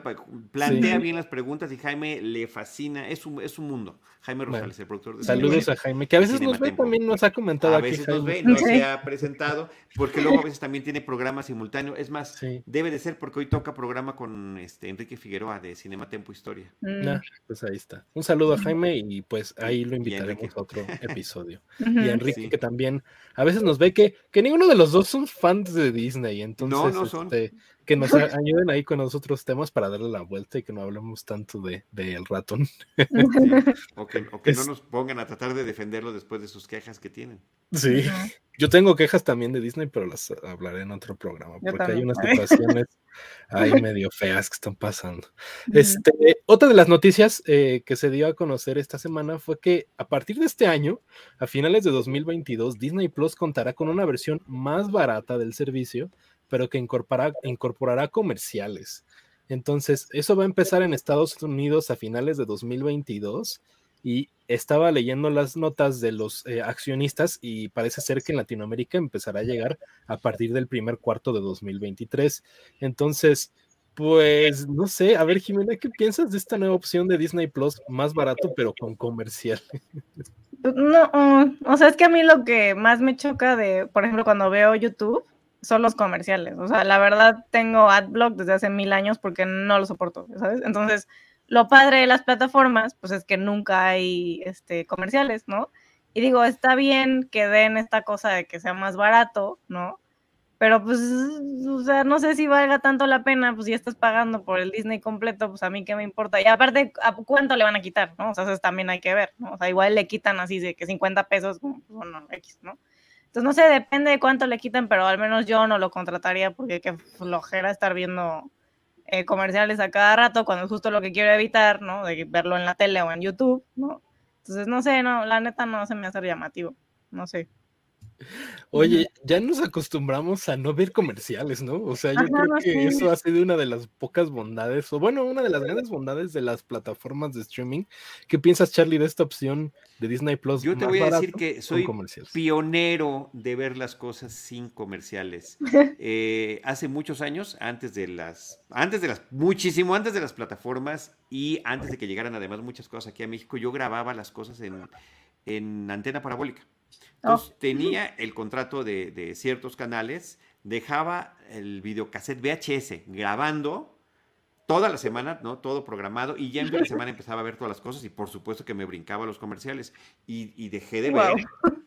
plantea bien las preguntas y Jaime le fascina, es un, es un mundo. Jaime Rosales, el productor de Saludos a Jaime, que a veces nos ve, también nos ha comentado a veces nos ve, no se ha presentado, porque luego a veces también tiene programa simultáneo. Es más, debe de ser porque hoy toca programa con este Enrique Figueroa de Cinema Tempo Historia. Mm. Ah, pues ahí está. Un saludo a Jaime y pues ahí lo invitaremos a otro [LAUGHS] episodio. y a Enrique que también a veces nos ve que, que ninguno de los dos son fans de Disney, entonces este, que nos [LAUGHS] ayuden ahí con los otros temas para darle la vuelta y que no hablemos tanto de, el ratón. [LAUGHS] O que, no nos pongan a tratar de defenderlo después de sus quejas que tienen. Sí, yo tengo quejas también de Disney, pero las hablaré en otro programa, porque hay unas [LAUGHS] situaciones ahí medio feas que están pasando. Este, otra de las noticias eh, que se dio a conocer esta semana fue que a partir de este año, a finales de 2022, Disney Plus contará con una versión más barata del servicio, pero que incorporará, incorporará comerciales. Entonces, eso va a empezar en Estados Unidos a finales de 2022 y estaba leyendo las notas de los eh, accionistas y parece ser que en Latinoamérica empezará a llegar a partir del primer cuarto de 2023. Entonces, pues no sé, a ver Jimena, ¿qué piensas de esta nueva opción de Disney Plus más barato pero con comercial? No, o sea, es que a mí lo que más me choca de, por ejemplo, cuando veo YouTube son los comerciales. O sea, la verdad tengo AdBlock desde hace mil años porque no lo soporto, ¿sabes? Entonces, lo padre de las plataformas, pues es que nunca hay este, comerciales, ¿no? Y digo, está bien que den esta cosa de que sea más barato, ¿no? Pero pues, o sea, no sé si valga tanto la pena, pues si estás pagando por el Disney completo, pues a mí qué me importa. Y aparte, ¿a cuánto le van a quitar? ¿no? O sea, eso también hay que ver, ¿no? O sea, igual le quitan así de que 50 pesos, pues, bueno, X, ¿no? Entonces, no sé, depende de cuánto le quitan, pero al menos yo no lo contrataría porque qué flojera estar viendo eh, comerciales a cada rato cuando es justo lo que quiero evitar, ¿no? De verlo en la tele o en YouTube, ¿no? Entonces, no sé, no, la neta no se me hace llamativo, no sé. Oye, ya nos acostumbramos a no ver comerciales, ¿no? O sea, yo creo que eso ha sido una de las pocas bondades, o bueno, una de las grandes bondades de las plataformas de streaming. ¿Qué piensas, Charlie, de esta opción de Disney Plus? Yo te voy a decir que soy pionero de ver las cosas sin comerciales. [LAUGHS] Eh, hace muchos años, antes de las, antes de las, muchísimo antes de las plataformas y antes de que llegaran además muchas cosas aquí a México, yo grababa las cosas en, en antena parabólica. Entonces oh. tenía el contrato de, ciertos canales, dejaba el videocassette VHS grabando toda la semana, ¿no? Todo programado y ya en la semana empezaba a ver todas las cosas y por supuesto que me brincaba los comerciales y, dejé de ver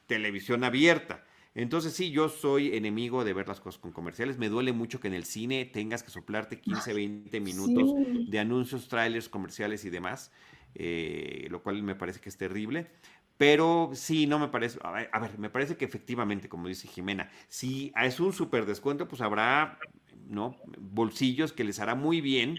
televisión abierta. Entonces sí, yo soy enemigo de ver las cosas con comerciales. Me duele mucho que en el cine tengas que soplarte 15, 20 minutos de anuncios, trailers, comerciales y demás, eh, lo cual me parece que es terrible. Pero sí, no me parece. A ver, me parece que efectivamente, como dice Jimena, si es un súper descuento, pues habrá ¿no? bolsillos que les hará muy bien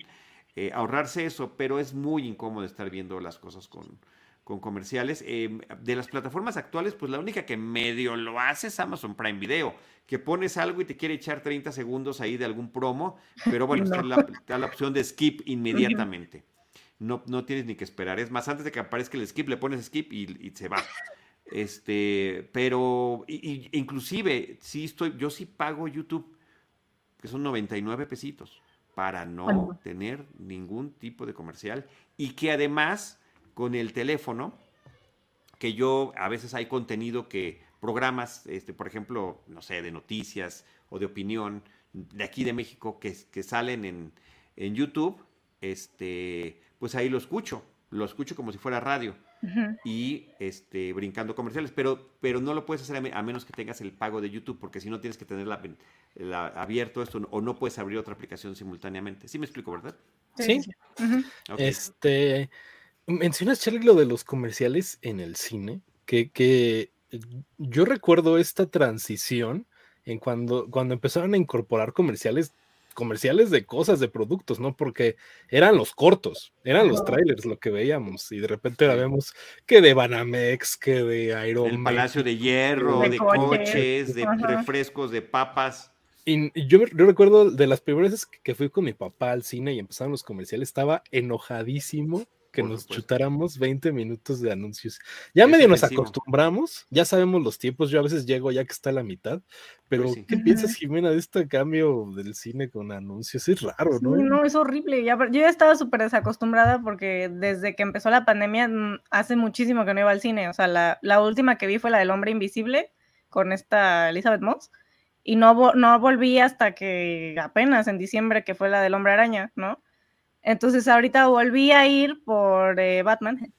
eh, ahorrarse eso, pero es muy incómodo estar viendo las cosas con, con comerciales. Em, de las plataformas actuales, pues la única que medio lo hace es Amazon Prime Video, que pones algo y te quiere echar 30 segundos ahí de algún promo, pero bueno, [LAUGHS] está la, la opción de skip inmediatamente no, no tienes ni que esperar. Es más, antes de que aparezca el skip, le pones skip y, se va. Este, pero, y, inclusive, sí estoy, yo sí pago YouTube, que son 99 pesitos, para no tener ningún tipo de comercial. Y que además, con el teléfono, que yo a veces hay contenido que programas, este, por ejemplo, no sé, de noticias o de opinión de aquí de México que, que salen en, en YouTube, este, pues ahí lo escucho, lo escucho como si fuera radio y este, brincando comerciales, pero, pero no lo puedes hacer a, menos que tengas el pago de YouTube, porque si no tienes que tener la, abierto esto o no puedes abrir otra aplicación simultáneamente. Sí me explico, ¿verdad? Sí. Este, mencionas, Charlie, lo de los comerciales en el cine, que, que yo recuerdo esta transición en cuando, cuando empezaron a incorporar comerciales comerciales de cosas, de productos, ¿no? Porque eran los cortos, eran los trailers lo que veíamos y de repente la vemos que de Banamex, que de Iron El Palacio de Hierro, de, coches, de refrescos, de papas. Y yo, yo, recuerdo de las primeras veces que fui con mi papá al cine y empezaron los comerciales, estaba enojadísimo que nos chutáramos 20 minutos de anuncios. Ya medio nos acostumbramos, ya sabemos los tiempos, yo a veces llego ya que está a la mitad, pero pues ¿qué piensas, Jimena, de este cambio del cine con anuncios? Es raro, ¿no? no, es horrible. yo ya estaba súper desacostumbrada porque desde que empezó la pandemia mm, hace muchísimo que no iba al cine. O sea, la, la última que vi fue la del hombre invisible con esta Elizabeth Moss. Y no, no volví hasta que apenas en diciembre, que fue la del hombre araña, ¿no? Entonces ahorita volví a ir por eh, Batman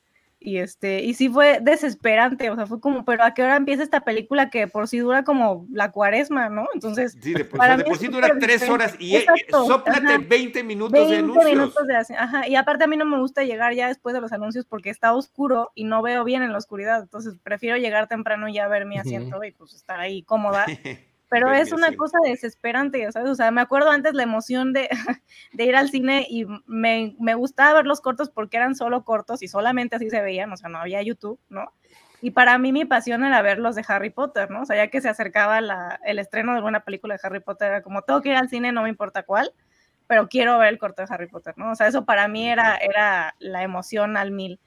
y este y sí fue desesperante, o sea, fue como, pero a qué hora empieza esta película que por sí dura como la cuaresma, ¿no? Entonces, sí, de por, sí dura tres horas y eh, soplate 20 minutos de anuncios. Minutos de, ajá, y aparte a mí no me gusta llegar ya después de los anuncios porque está oscuro y no veo bien en la oscuridad, entonces prefiero llegar temprano y ya ver mi asiento y pues estar ahí cómoda. [LAUGHS] pero es una cosa desesperante, ¿sabes? O sea, me acuerdo antes la emoción de, [LAUGHS] de ir al cine y me, me, gustaba ver los cortos porque eran solo cortos y solamente así se veían, o sea, no había YouTube, ¿no? Y para mí mi pasión era ver los de Harry Potter, ¿no? O sea, ya que se acercaba la, el estreno de alguna película de Harry Potter, era como, tengo que ir al cine, no me importa cuál, pero quiero ver el corto de Harry Potter, ¿no? O sea, eso para mí era, era la emoción al mil.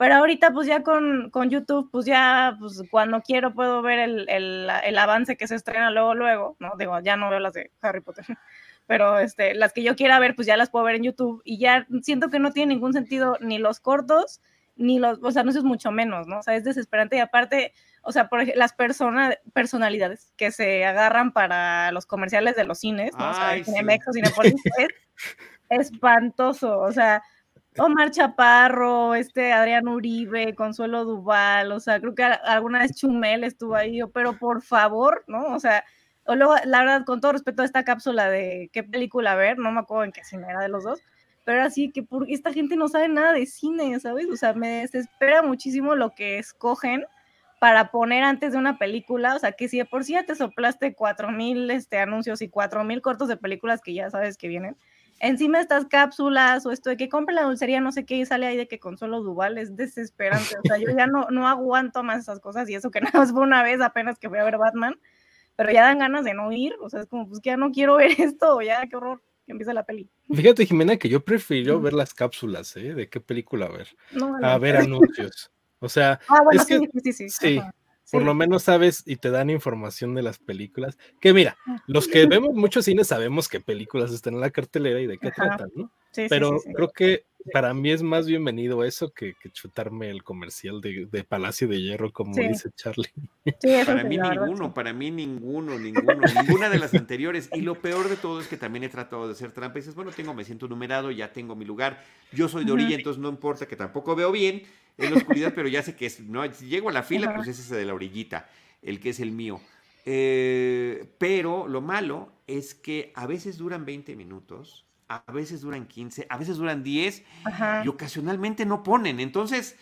Pero ahorita, pues ya con, con YouTube, pues ya, pues cuando quiero puedo ver el, el, el, avance que se estrena luego, luego, ¿no? Digo, ya no veo las de Harry Potter, [LAUGHS] pero este, las que yo quiera ver, pues ya las puedo ver en YouTube y ya siento que no tiene ningún sentido ni los cortos, ni los, o sea, no es mucho menos, ¿no? O sea, es desesperante y aparte, o sea, por las personas, personalidades que se agarran para los comerciales de los cines, ¿no? o sea, Cinemex o Cinepolis, [LAUGHS] es espantoso, o sea, Omar Chaparro, este Adrián Uribe, Consuelo Duval, o sea, creo que alguna vez Chumel estuvo ahí, pero por favor, ¿no? O sea, o luego, la verdad, con todo respeto a esta cápsula de qué película ver, no me acuerdo en qué cine era de los dos, pero así que por, esta gente no sabe nada de cine, ¿sabes? O sea, me desespera muchísimo lo que escogen para poner antes de una película, o sea, que si de por sí ya te soplaste cuatro mil este, anuncios y cuatro mil cortos de películas que ya sabes que vienen, encima estas cápsulas o esto de que compre la dulcería, no sé qué, y sale ahí de que Consuelo Duval es desesperante. O sea, yo ya no, no aguanto más esas cosas y eso que [LAUGHS] nada más fue una vez apenas que fui a ver Batman, pero ya dan ganas de no ir. O sea, es como, pues que ya no quiero ver [LAUGHS] esto, ya qué horror que empiece la peli. Fíjate, Jimena, que yo prefiero ver las cápsulas, ¿eh? De qué película ver. a ver anuncios. O sea, ah, bueno, sí, sí, sí, sí. Por lo menos sabes y te dan información de las películas. Que mira, los que vemos muchos cines sabemos qué películas están en la cartelera y de qué tratan, ¿no? Pero creo que para mí es más bienvenido eso que, chutarme el comercial de, Palacio de Hierro, como dice Charlie. para mí ninguno, para mí ninguno, ninguno, ninguna de las anteriores. Y lo peor de todo es que también he tratado de hacer trampa y dices, bueno, tengo, me siento numerado, ya tengo mi lugar. Yo soy de orilla, entonces no importa que tampoco veo bien en la oscuridad, pero ya sé que es, no, si llego a la fila, pues es ese de la orillita, el que es el mío. Eh, pero lo malo es que a veces duran 20 minutos, a veces duran 15, a veces duran 10 y ocasionalmente no ponen. Entonces,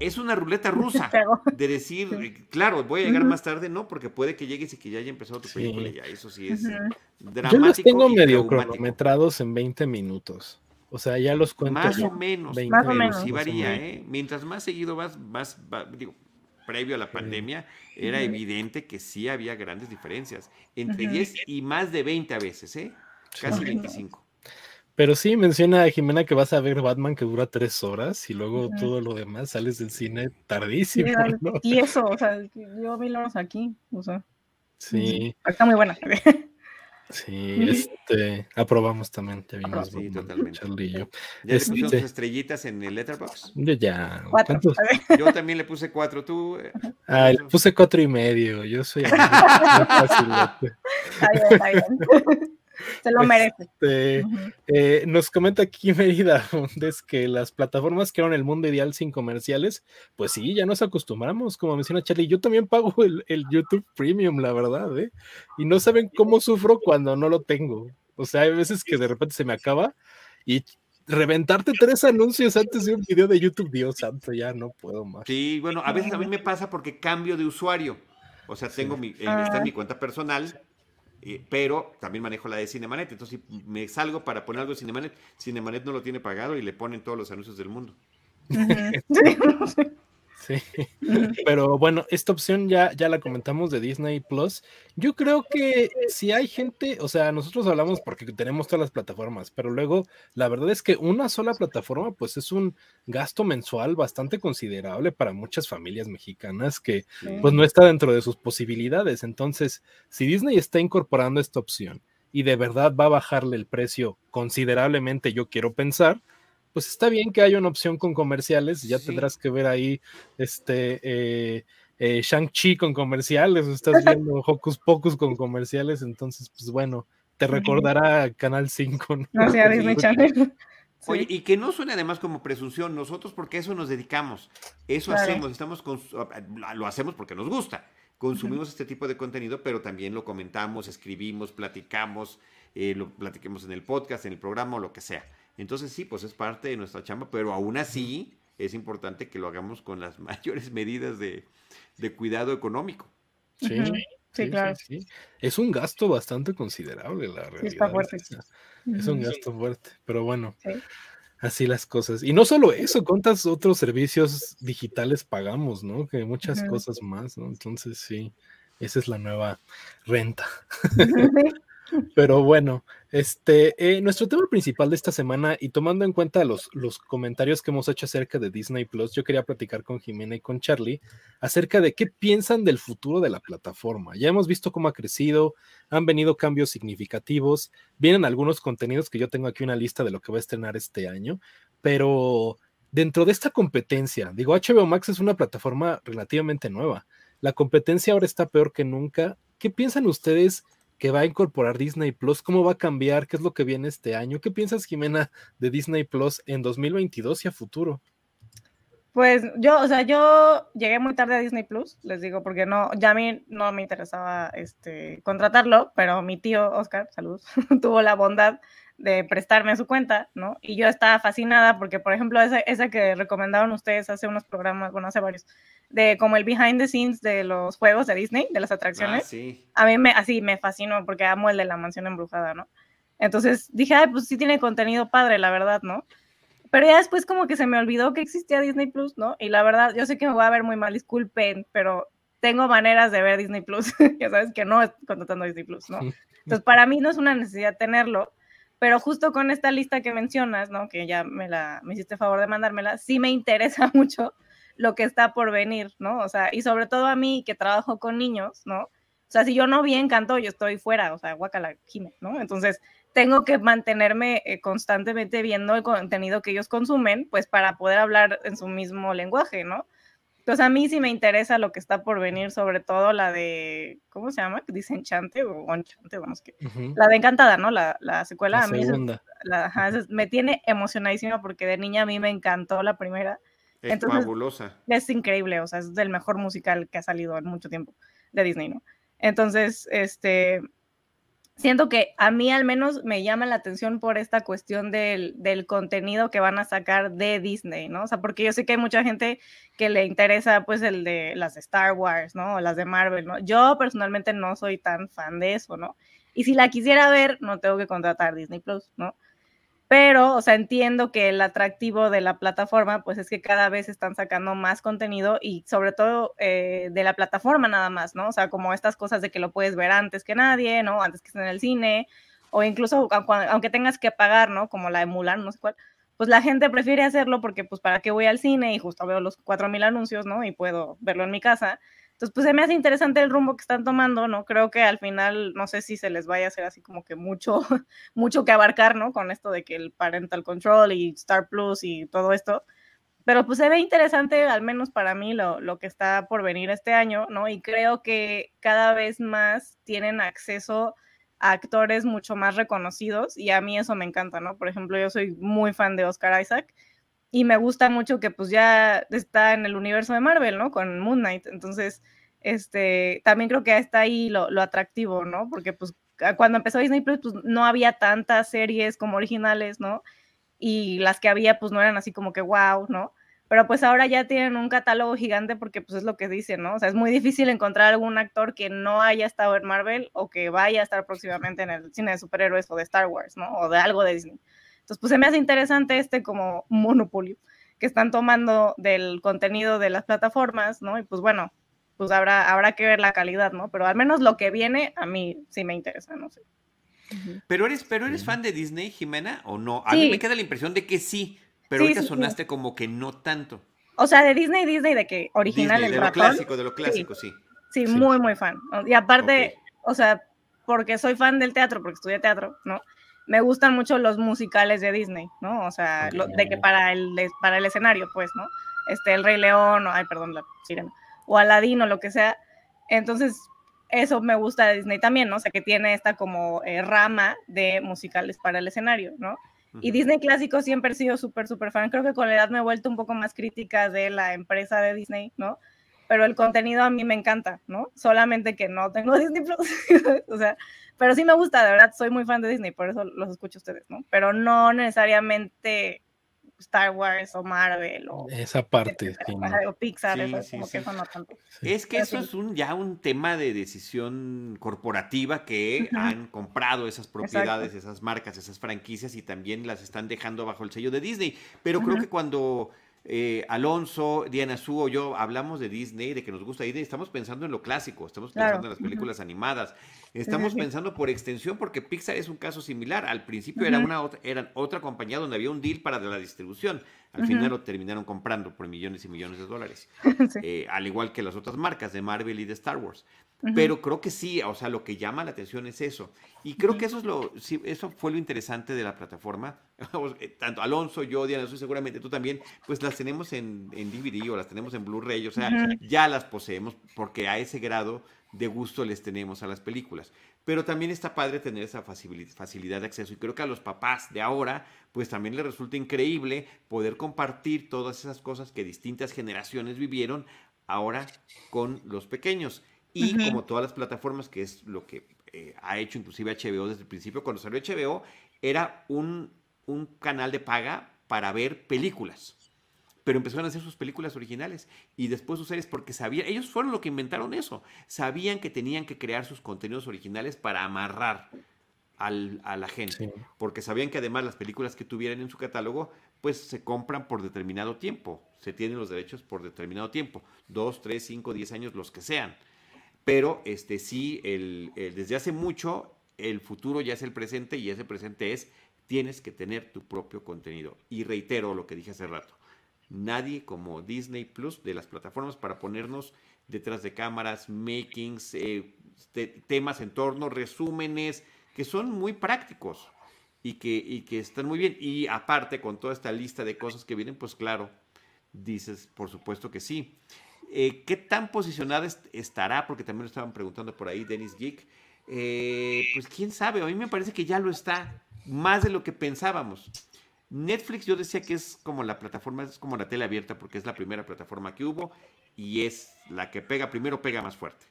es una ruleta [LAUGHS] rusa de decir, claro, voy a llegar más tarde, no, porque puede que llegues y que ya haya empezado tu película, ya eso sí es dramático. Yo los tengo medio cronometrados en 20 minutos. O sea, ya los cuento. Más o menos, más o menos. Sí varía, ¿eh? Mientras más seguido vas, más, digo, previo a la pandemia, era evidente que sí había grandes diferencias. Entre 10 y más de 20 a veces, ¿eh? Casi 25. Pero sí, menciona a Jimena que vas a ver Batman que dura tres horas y luego todo lo demás sales del cine tardísimo. Y eso, o sea, yo vi los aquí, o sea. Sí. Está muy buena. [LAUGHS] Sí, este, aprobamos también, te vimos. Sí, totalmente. Charlillo. ¿Ya le pusieron sus estrellitas en el letterbox? Yo ya. Cuatro. [LAUGHS] Yo también le puse cuatro, tú. Ah, le puse cuatro y medio. Yo soy. [LAUGHS] Está bien, está bien. [LAUGHS] Se lo merece. Este, Ujú. eh, nos comenta aquí Mérida Montes que las plataformas crearon el mundo ideal sin comerciales. Pues sí, ya nos acostumbramos, como menciona Charlie. Yo también pago el, el YouTube Premium, la verdad, ¿eh? Y no saben cómo sufro cuando no lo tengo. O sea, hay veces que de repente se me acaba y reventarte tres anuncios antes de un video de YouTube, Dios santo, ya no puedo más. Sí, bueno, a veces a mí me pasa porque cambio de usuario. O sea, tengo mi, eh, está Ah. en mi cuenta personal, eh, pero también manejo la de Cinemanet. Entonces, si me salgo para poner algo de Cinemanet, Cinemanet no lo tiene pagado y le ponen todos los anuncios del mundo. [LAUGHS] [LAUGHS] Sí. Pero bueno, esta opción ya, ya la comentamos de Disney Plus. Yo creo que si hay gente, o sea, nosotros hablamos porque tenemos todas las plataformas, pero luego la verdad es que una sola plataforma, pues es un gasto mensual bastante considerable para muchas familias mexicanas que pues no está dentro de sus posibilidades. Entonces, si Disney está incorporando esta opción y de verdad va a bajarle el precio considerablemente, yo quiero pensar, pues está bien que haya una opción con comerciales, ya Sí. tendrás que ver ahí este eh, eh, Shang-Chi con comerciales, o estás viendo [LAUGHS] Hocus Pocus con comerciales, entonces, pues bueno, te recordará Canal 5. ¿no? No sé, a Disney [LAUGHS] Channel. Sí. Oye, y que no suene además como presunción, nosotros porque a eso nos dedicamos, eso hacemos, estamos cons- lo hacemos porque nos gusta, consumimos este tipo de contenido, pero también lo comentamos, escribimos, platicamos, eh, lo platiquemos en el podcast, en el programa o lo que sea. Entonces sí, pues es parte de nuestra chamba, pero aún así es importante que lo hagamos con las [LAUGHS] mayores medidas de, de cuidado económico. Sí. Sí, claro. sí. Es un gasto bastante considerable, la realidad. está fuerte. Es un gasto fuerte, pero bueno, Sí. así las cosas. Y no solo eso, ¿cuántos otros servicios digitales pagamos, no? Que muchas cosas más, ¿no? Entonces sí, esa es la nueva renta. [LAUGHS] Pero bueno, este, eh, nuestro tema principal de esta semana y tomando en cuenta los, los comentarios que hemos hecho acerca de Disney Plus, yo quería platicar con Jimena y con Charlie acerca de qué piensan del futuro de la plataforma. Ya hemos visto cómo ha crecido, han venido cambios significativos, vienen algunos contenidos que yo tengo aquí una lista de lo que va a estrenar este año, pero dentro de esta competencia, digo, HBO Max es una plataforma relativamente nueva. La competencia ahora está peor que nunca. ¿Qué piensan ustedes que va a incorporar Disney Plus? ¿Cómo va a cambiar? ¿Qué es lo que viene este año? ¿Qué piensas, Jimena, de Disney Plus en 2022 y a futuro? Pues yo, o sea, yo llegué muy tarde a Disney Plus, les digo, porque no, ya a mí no me interesaba este, contratarlo, pero mi tío Oscar, saludos, [LAUGHS] tuvo la bondad de prestarme su cuenta, ¿no? Y yo estaba fascinada porque, por ejemplo, esa, esa que recomendaron ustedes hace unos programas, bueno, hace varios, de como el behind the scenes de los juegos de Disney, de las Ah, atracciones, sí. a mí me, así me fascinó porque amo el de la mansión embrujada, ¿no? Entonces dije, ay, pues sí tiene contenido padre, la verdad, ¿no? Pero ya después como que se me olvidó que existía Disney Plus, ¿no? Y la verdad, yo sé que me voy a ver muy mal, disculpen, pero tengo maneras de ver Disney Plus, [LAUGHS] ya sabes que no estoy contratando Disney Plus, ¿no? Entonces para mí no es una necesidad tenerlo, pero justo con esta lista que mencionas, ¿no? Que ya me la me hiciste favor de mandármela, sí me interesa [LAUGHS] mucho lo que está por venir, ¿no? O sea, y sobre todo a mí que trabajo con niños, ¿no? O sea, si yo no vi Encanto, yo estoy fuera, o sea, guacala, Jime, ¿no? Entonces, tengo que mantenerme eh, constantemente viendo el contenido que ellos consumen, pues para poder hablar en su mismo lenguaje, ¿no? Entonces, a mí sí me interesa lo que está por venir, sobre todo la de, ¿cómo se llama? Dice Enchante o Enchante, vamos que. Ujú. La de Encantada, ¿no? La, la secuela, La a mí segunda. la- ajá, me tiene emocionadísima porque de niña a mí me encantó la primera. Es Entonces- fabulosa. Es increíble, o sea, es del mejor musical que ha salido en mucho tiempo de Disney, ¿no? Entonces, este, siento que a mí al menos me llama la atención por esta cuestión del, del contenido que van a sacar de Disney, ¿no? O sea, porque yo sé que hay mucha gente que le interesa pues el de las de Star Wars, ¿no? O las de Marvel, ¿no? Yo personalmente no soy tan fan de eso, ¿no? Y si la quisiera ver, no tengo que contratar Disney Plus, ¿no? Pero, o sea, entiendo que el atractivo de la plataforma, pues es que cada vez están sacando más contenido y sobre todo eh, de la plataforma nada más, ¿no? O sea, como estas cosas de que lo puedes ver antes que nadie, ¿no? Antes que esté en el cine, o incluso au- aunque tengas que pagar, ¿no? Como la de Mulan, no sé cuál, pues la gente prefiere hacerlo porque, pues, ¿para qué voy al cine? Y justo veo los 4.000 anuncios, ¿no? Y puedo verlo en mi casa. Entonces, pues se me hace interesante el rumbo que están tomando, ¿no? Creo que al final, no sé si se les vaya a hacer así como que mucho, [LAUGHS] mucho que abarcar, ¿no? Con esto de que el parental control y Star Plus y todo esto. Pero pues se ve interesante, al menos para mí, lo, lo que está por venir este año, ¿no? Y creo que cada vez más tienen acceso a actores mucho más reconocidos y a mí eso me encanta, ¿no? Por ejemplo, yo soy muy fan de Oscar Isaac y me gusta mucho que pues ya está en el universo de Marvel, ¿no? Con Moon Knight. Entonces, este, también creo que está ahí lo, lo atractivo, ¿no? Porque pues cuando empezó Disney Plus, pues no había tantas series como originales, ¿no? Y las que había, pues no eran así como que wow, ¿no? Pero pues ahora ya tienen un catálogo gigante porque pues es lo que dicen, ¿no? O sea, es muy difícil encontrar algún actor que no haya estado en Marvel o que vaya a estar próximamente en el cine de superhéroes o de Star Wars, ¿no? O de algo de Disney. Entonces, pues se me hace interesante este como monopolio que están tomando del contenido de las plataformas, ¿no? Y pues bueno, pues habrá, habrá que ver la calidad, ¿no? Pero al menos lo que viene a mí sí me interesa, no sé. Pero eres, pero eres fan de Disney, Jimena, o no? A mí me queda la impresión de que sí, pero ahorita sonaste como que no tanto. O sea, de Disney, Disney, de que original Disney, el de lo clásico, de lo clásico, sí. Sí, muy, muy fan. Y aparte, o sea, porque soy fan del teatro, porque estudié teatro, ¿no? Me gustan mucho los musicales de Disney, ¿no? O sea, de que para el, para el escenario, pues, ¿no? Este, El Rey León, o, ay, perdón, la sirena, o Aladino, lo que sea. Entonces, eso me gusta de Disney también, ¿no? O sea, que tiene esta como eh, rama de musicales para el escenario, ¿no? Y Disney clásico siempre he sido súper, súper fan. Creo que con la edad me he vuelto un poco más crítica de la empresa de Disney, ¿no? Pero el contenido a mí me encanta, ¿no? Solamente que no tengo [LAUGHS] Disney Plus. o sea, pero sí me gusta, de verdad, soy muy fan de Disney, por eso los escucho ustedes, ¿no? Pero no necesariamente Star Wars o Marvel o esa parte o Pixar eso, como que eso no tanto. Es que eso es un ya un tema de decisión corporativa que han comprado esas propiedades esas marcas esas franquicias y también las están dejando bajo el sello de Disney. Pero creo que cuando eh, Alonso, Diana Su o yo hablamos de Disney, de que nos gusta Disney, estamos pensando en lo clásico, estamos pensando en las películas animadas, estamos pensando por extensión porque Pixar es un caso similar. Al principio era una era otra compañía donde había un deal para la distribución. Al final lo terminaron comprando por millones y millones de dólares. [LAUGHS] Eh, al igual que las otras marcas de Marvel y de Star Wars. Pero creo que sí, o sea, lo que llama la atención es eso. Y creo que eso es lo, sí, eso fue lo interesante de la plataforma. [LAUGHS] Tanto Alonso, yo, Diana, eso seguramente tú también, pues las tenemos en, en DVD o las tenemos en Blu-ray, o sea, ya las poseemos porque a ese grado de gusto les tenemos a las películas. Pero también está padre tener esa facilidad de acceso. Y creo que a los papás de ahora, pues también les resulta increíble poder compartir todas esas cosas que distintas generaciones vivieron ahora con los pequeños. Y como todas las plataformas, que es lo que eh, ha hecho inclusive HBO desde el principio, cuando salió HBO, era un, un canal de paga para ver películas. Pero empezaron a hacer sus películas originales y después sus series porque sabían, ellos fueron los que inventaron eso. Sabían que tenían que crear sus contenidos originales para amarrar al, a la gente. Porque sabían que además las películas que tuvieran en su catálogo, pues se compran por determinado tiempo. Se tienen los derechos por determinado tiempo. Dos, tres, cinco, diez años, los que sean. Pero este, sí, el, desde hace mucho, el futuro ya es el presente y ese presente es, tienes que tener tu propio contenido. Y reitero lo que dije hace rato, nadie como Disney Plus de las plataformas para ponernos detrás de cámaras, makings, eh, temas en torno, resúmenes, que son muy prácticos y que, y que están muy bien. Y aparte, con toda esta lista de cosas que vienen, pues claro, dices, por supuesto que sí. Eh, ¿Qué tan posicionada estará? Porque también lo estaban preguntando por ahí, Dennis Geek. Eh, pues quién sabe, a mí me parece que ya lo está, más de lo que pensábamos. Netflix yo decía que es como la plataforma, es como la tele abierta porque es la primera plataforma que hubo y es la que pega primero, pega más fuerte.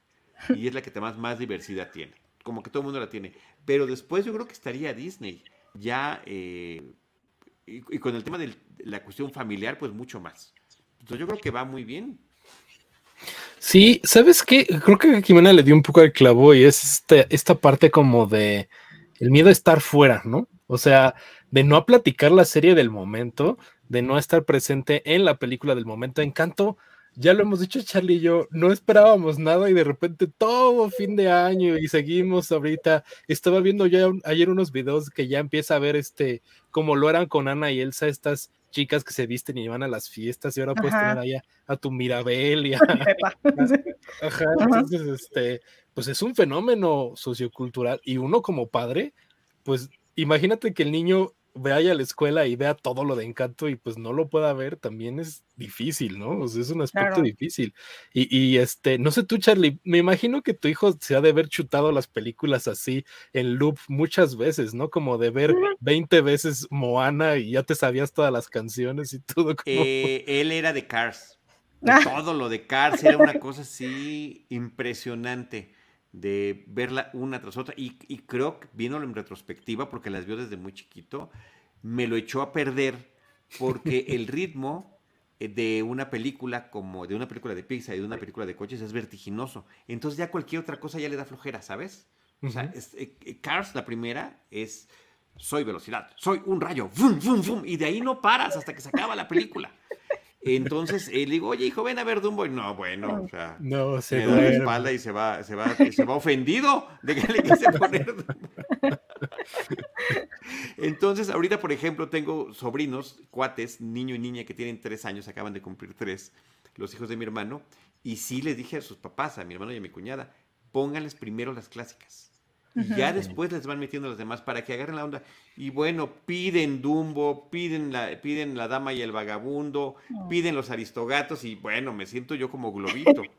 Y es la que más, más diversidad tiene. Como que todo el mundo la tiene. Pero después yo creo que estaría Disney. Ya, eh, y, y, con el tema de la cuestión familiar, pues mucho más. Entonces yo creo que va muy bien. Sí, ¿sabes qué? Creo que Jimena le dio un poco el clavo y es este, esta parte como de el miedo a estar fuera, ¿no? O sea, de no platicar la serie del momento, de no estar presente en la película del momento. Encanto ya lo hemos dicho Charlie y yo, no esperábamos nada y de repente todo fin de año y seguimos ahorita. Estaba viendo ya ayer unos videos que ya empieza a ver este, como lo eran con Ana y Elsa, estas chicas que se visten y van a las fiestas y ahora puedes tener allá a tu Mirabel y a, [LAUGHS] Ajá, entonces este, pues es un fenómeno sociocultural y uno como padre, pues imagínate que el niño vaya a la escuela y vea todo lo de encanto y pues no lo pueda ver, también es difícil, ¿no? O sea, es un aspecto difícil. Y, y, este, no sé tú, Charlie, me imagino que tu hijo se ha de haber chutado las películas así en loop muchas veces, ¿no? Como de ver 20 veces Moana y ya te sabías todas las canciones y todo. [LAUGHS] Eh, él era de Cars. Ah. Todo lo de Cars era una cosa así impresionante de verla una tras otra. Y, creo que viéndolo en retrospectiva, porque las vio desde muy chiquito, me lo echó a perder porque [LAUGHS] el ritmo eh, de una película como de una película de pizza y de una película de coches es vertiginoso. Entonces ya cualquier otra cosa ya le da flojera, ¿sabes? O sea, eh, eh, Cars, la primera, es soy velocidad, soy un rayo, y de ahí no paras hasta que se acaba la película. Entonces él digo, oye, hijo, ven a ver Dumbo. Y no, bueno, o sea, no, se me da la espalda y se va, se va, se va ofendido de que le quise poner. Entonces, ahorita, por ejemplo, tengo sobrinos, cuates, niño y niña que tienen tres años, acaban de cumplir tres, los hijos de mi hermano, y sí les dije a sus papás, a mi hermano y a mi cuñada, pónganles primero las clásicas. Y ya después les van metiendo las demás para que agarren la onda. Y bueno, piden Dumbo, piden la, piden la dama y el vagabundo, piden los aristogatos y bueno, me siento yo como globito. [LAUGHS]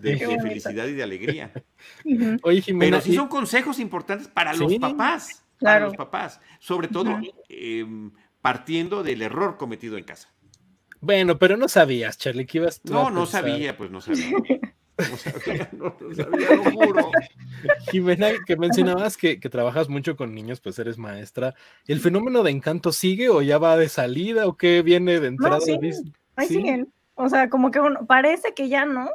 De, felicidad y de alegría. Oye, Pero sí son consejos importantes para los papás. Para los papás. Sobre todo em, partiendo del error cometido en casa. Bueno, pero no sabías, Charlie, que ibas tú No, no sabía, pues no sabía. [LAUGHS] [LAUGHS] No sabía, lo juro. [LAUGHS] Jimena, que mencionabas que, trabajas mucho con niños, pues eres maestra. ¿El fenómeno de encanto sigue o ya va de salida o qué viene de entrada? ahí siguen. O sea, como que uno, parece que ya no,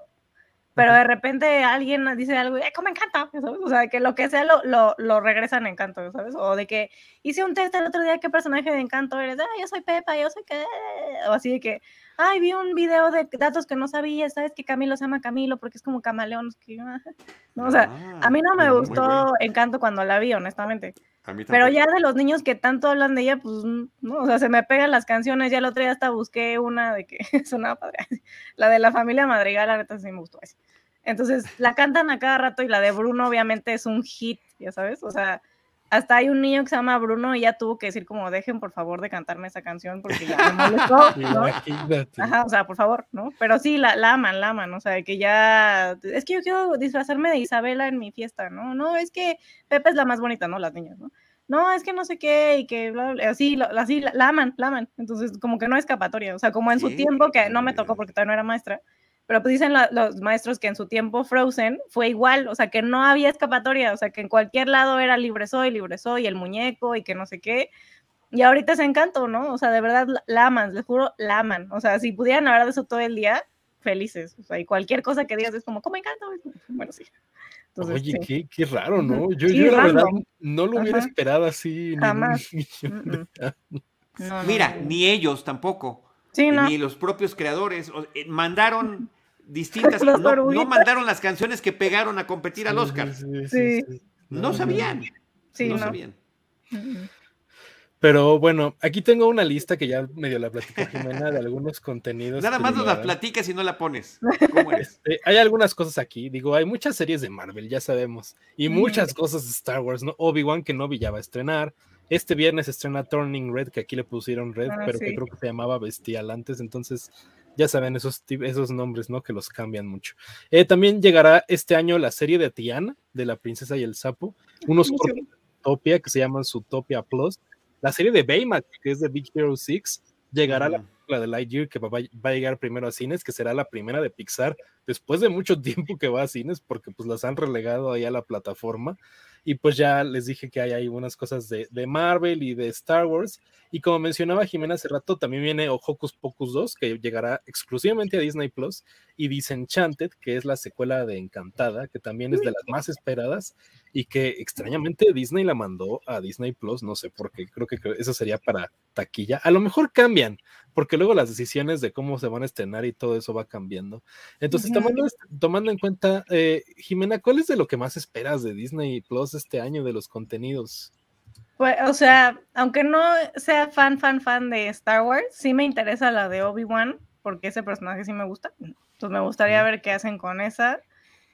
pero de repente alguien dice algo y, como encanta! O sea, que lo que sea lo, lo, lo, regresan en encanto, ¿sabes? O de que hice un test el otro día, ¿qué personaje de encanto eres? Ah, yo soy Pepa, yo soy que... O así de que, ay, vi un video de datos que no sabía, ¿sabes? Que Camilo se llama Camilo porque es como camaleón. no, o sea, a mí no me ah, gustó Encanto cuando la vi, honestamente. Pero ya de los niños que tanto hablan de ella, pues, no, o sea, se me pegan las canciones. Ya el otro día hasta busqué una de que [LAUGHS] sonaba padre. [LAUGHS] La de la familia Madrigal, la neta sí me gustó esa. Entonces, la cantan a cada rato y la de Bruno, obviamente, es un hit, ya sabes. O sea, hasta hay un niño que se llama Bruno y ya tuvo que decir como dejen por favor de cantarme esa canción porque ya me molestó, ¿no? Ajá, o sea, por favor, ¿no? Pero sí, la, la, aman, la aman, o sea, que ya, es que yo quiero disfrazarme de Isabela en mi fiesta, ¿no? No, es que Pepe es la más bonita, ¿no? Las niñas, ¿no? No, es que no sé qué y que bla, bla, así, así la, aman, la aman, entonces como que no escapatoria, o sea, como en su tiempo que no me tocó porque todavía no era maestra, pero pues dicen los maestros que en su tiempo Frozen fue igual, o sea, que no había escapatoria, o sea, que en cualquier lado era libre soy, libre soy, el muñeco y que no sé qué. Y ahorita es encanto, ¿no? O sea, de verdad la aman, les juro, la aman. O sea, si pudieran hablar de eso todo el día, felices. O sea, y cualquier cosa que digas es como, ¿cómo encanto? Bueno, sí. Oye, qué, qué, raro, ¿no? Yo, yo la verdad no lo hubiera esperado así. Jamás. [LAUGHS] Mira, ni ellos tampoco. Sí, no. Ni los propios creadores. Eh, mandaron distintas. no, no, mandaron las canciones que pegaron a competir al Oscar. Sí, no sabían. no, sabían. Pero bueno, aquí tengo una lista que ya medio la platicó Jimena de algunos contenidos. Nada más nos la platicas y no la pones. Este, hay algunas cosas aquí, digo, hay muchas series de Marvel, ya sabemos, y muchas cosas de Star Wars, ¿no? Obi-Wan que no ya va a estrenar. Este viernes estrena Turning Red, que aquí le pusieron Red, ah, pero que creo que se llamaba Bestial antes, entonces ya saben esos, esos nombres, ¿no? Que los cambian mucho. Eh, también llegará este año la serie de Tiana, de la princesa y el sapo, unos cortos de Utopia que se llaman Zootopia Plus, la serie de Baymax, que es de Big Hero 6, llegará la película de Lightyear, que va, va, a llegar primero a cines, que será la primera de Pixar, después de mucho [LAUGHS] tiempo que va a cines, porque pues las han relegado ahí a la plataforma. Y pues ya les dije que hay algunas cosas de, de, Marvel y de Star Wars. Y como mencionaba Jimena hace rato, también viene Hocus Pocus 2, que llegará exclusivamente a Disney Plus, y Disenchanted, que es la secuela de Encantada, que también es de las más esperadas y que extrañamente Disney la mandó a Disney Plus, no sé por qué, creo que eso sería para taquilla. A lo mejor cambian, porque luego las decisiones de cómo se van a estrenar y todo eso va cambiando. Entonces, tomando, tomando en cuenta, eh, Jimena, ¿cuál es de lo que más esperas de Disney Plus este año de los contenidos? Pues, o sea, aunque no sea fan, fan, fan de Star Wars, sí me interesa la de Obi-Wan, porque ese personaje sí me gusta. Entonces me gustaría ver qué hacen con esa.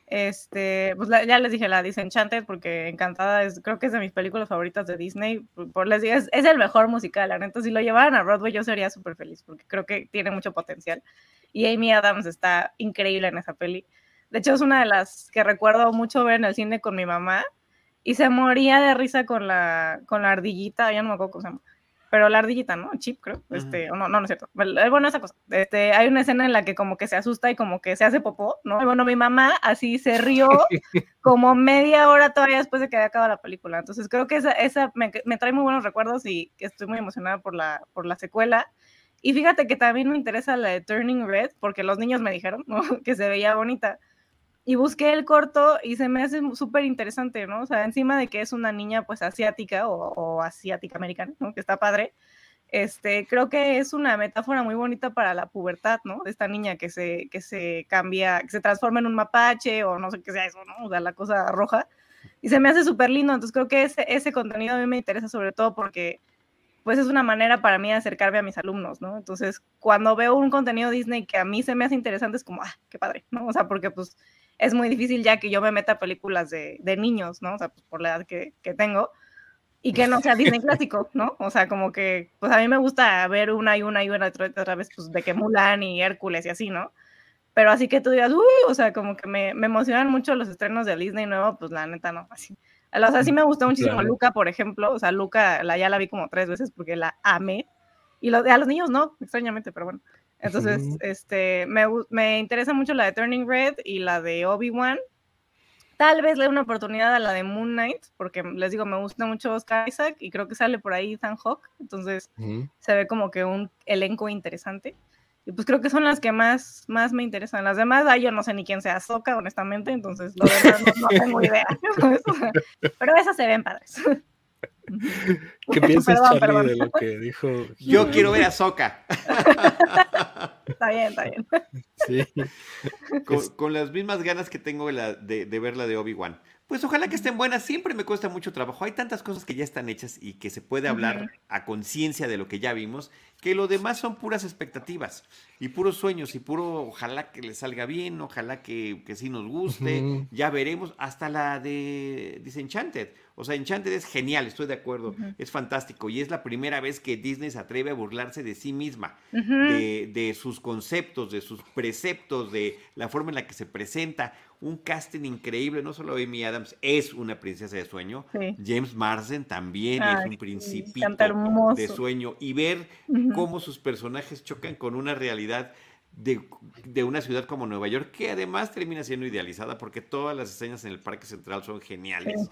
Este, pues ya les dije la Disenchanted porque Encantada es, creo que es de mis películas favoritas de Disney. Por les digo, es, el mejor musical. La neta, si lo llevaran a Broadway, yo sería súper feliz porque creo que tiene mucho potencial. Y Amy Adams está increíble en esa peli. De hecho, es una de las que recuerdo mucho ver en el cine con mi mamá y se moría de risa con la, con la ardillita, ya no me acuerdo cómo se llama pero la ardillita, ¿no? Chip, creo. Este, no, no, no es cierto. Eh, bueno, esa cosa. Este, hay una escena en la que como que se asusta y como que se hace popó, ¿no? Y bueno, mi mamá así se rió [LAUGHS] como media hora todavía después de que había acabado la película. Entonces creo que esa, esa me, me, trae muy buenos recuerdos y estoy muy emocionada por la, por la secuela. Y fíjate que también me interesa la de Turning Red, porque los niños me dijeron, ¿no? [LAUGHS] que se veía bonita y busqué el corto y se me hace súper interesante, ¿no? O sea, encima de que es una niña pues asiática o, asiática americana, ¿no? Que está padre. Este, creo que es una metáfora muy bonita para la pubertad, ¿no? De esta niña que se, que se cambia, que se transforma en un mapache o no sé qué sea eso, ¿no? O sea, la cosa roja. Y se me hace súper lindo, entonces creo que ese, ese contenido a mí me interesa sobre todo porque pues es una manera para mí de acercarme a mis alumnos, ¿no? Entonces, cuando veo un contenido Disney que a mí se me hace interesante, es como, ah, qué padre, ¿no? O sea, porque pues es muy difícil ya que yo me meta a películas de, de niños, ¿no? O sea, pues por la edad que, que, tengo, y que no sea Disney clásico, ¿no? O sea, como que, pues a mí me gusta ver una y una y una otra, vez, pues de que Mulan y Hércules y así, ¿no? Pero así que tú digas, uy, o sea, como que me, me emocionan mucho los estrenos de Disney nuevo, pues la neta no, así. O sea, sí me gustó muchísimo Luca, por ejemplo, o sea, Luca la, ya la vi como tres veces porque la amé, y los, a los niños no, extrañamente, pero bueno. Entonces, este, me, me, interesa mucho la de Turning Red y la de Obi-Wan. Tal vez le dé una oportunidad a la de Moon Knight, porque les digo, me gusta mucho Oscar Isaac y creo que sale por ahí Ethan Hawk, entonces se ve como que un elenco interesante. Y pues creo que son las que más, más me interesan. Las demás, ay, yo no sé ni quién sea Soca, honestamente, entonces lo demás no, no tengo [LAUGHS] idea. [LAUGHS] Pero esas se ven padres. ¿Qué [LAUGHS] piensas, Charlie, de lo que dijo? Yo quiero ver a Soca. está bien, está bien. Sí. Con, las mismas ganas que tengo de, de ver la de Obi-Wan. Pues ojalá que estén buenas, siempre me cuesta mucho trabajo. Hay tantas cosas que ya están hechas y que se puede hablar a conciencia de lo que ya vimos, que lo demás son puras expectativas y puros sueños y puro ojalá que les salga bien, ojalá que, que sí nos guste, ya veremos, hasta la de Disenchanted. O sea, Enchanted es genial, estoy de acuerdo, es fantástico y es la primera vez que Disney se atreve a burlarse de sí misma, de, de, sus conceptos, de sus preceptos, de la forma en la que se presenta. Un casting increíble, no solo Amy Adams es una princesa de sueño, James Marsden también es un principito de sueño. Y ver cómo sus personajes chocan con una realidad de, de, una ciudad como Nueva York, que además termina siendo idealizada porque todas las escenas en el Parque Central son geniales.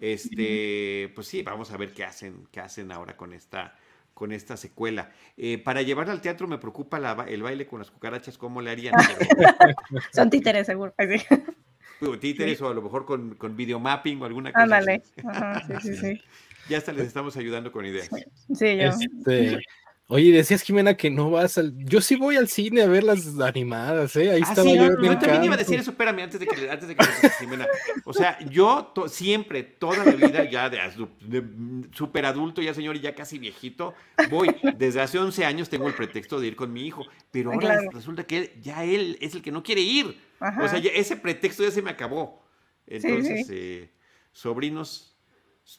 Este, pues sí, vamos a ver qué hacen, qué hacen ahora con esta, con esta secuela. Eh, para llevarla al teatro me preocupa el baile con las cucarachas, ¿cómo le harían? [LAUGHS] Son títeres, seguro. Títeres o a lo mejor con, con videomapping o alguna cosa. Ándale. sí, sí, sí. [LAUGHS] Ya hasta les estamos ayudando con ideas. Sí, yo. Este, Oye, decías Jimena que no vas al. Yo sí voy al cine a ver las animadas, ¿eh? Ahí ah, estaba yo. Yo también iba a decir eso, espérame, antes de que, antes de que Jimena. O sea, yo siempre, toda la vida, ya de, súper adulto, ya señor y ya casi viejito, voy. Desde hace 11 años tengo el pretexto de ir con mi hijo, pero ahora resulta que ya él es el que no quiere ir. O sea, ese pretexto ya se me acabó. Entonces, Eh, sobrinos,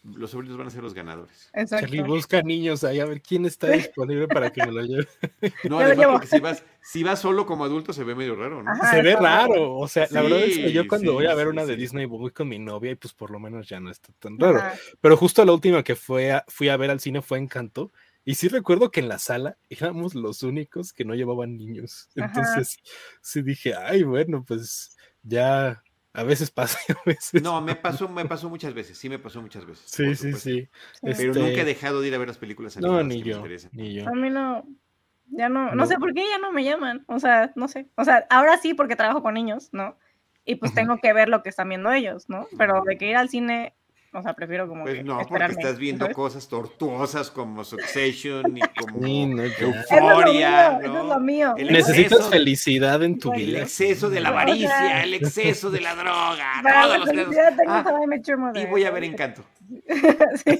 los sobrinos van a ser los ganadores. Exacto. Charlie busca niños ahí a ver quién está [LAUGHS] disponible para que me lo lleve. [LAUGHS] No, además porque si vas, si vas solo como adulto se ve medio raro, ¿no? se ve raro, o sea, la verdad es que yo cuando voy a ver una de Disney voy con mi novia y pues por lo menos ya no está tan raro. Pero justo la última que fue a, fui a ver al cine fue Encanto. Y sí recuerdo que en la sala éramos los únicos que no llevaban niños. Entonces sí dije, ay, bueno, pues ya A veces pasa, a veces. No, me pasó, me pasó muchas veces, sí me pasó muchas veces. Sí, sí, sí. Pero este nunca he dejado de ir a ver las películas No, ni yo, ni yo. A mí no, ya no, no, sé por qué ya no me llaman, o sea, no sé. O sea, ahora sí porque trabajo con niños, ¿no? Y pues tengo que ver lo que están viendo ellos, ¿no? Pero de que ir al cine o sea, prefiero como. Pues no, porque estás viendo cosas tortuosas como Succession y [LAUGHS] como Euforia. Eso es lo mío. Necesitas felicidad en tu vida. El exceso de la avaricia, el exceso de la droga. [LAUGHS] todos los tengo ah, y voy a ver Encanto. [LAUGHS] sí.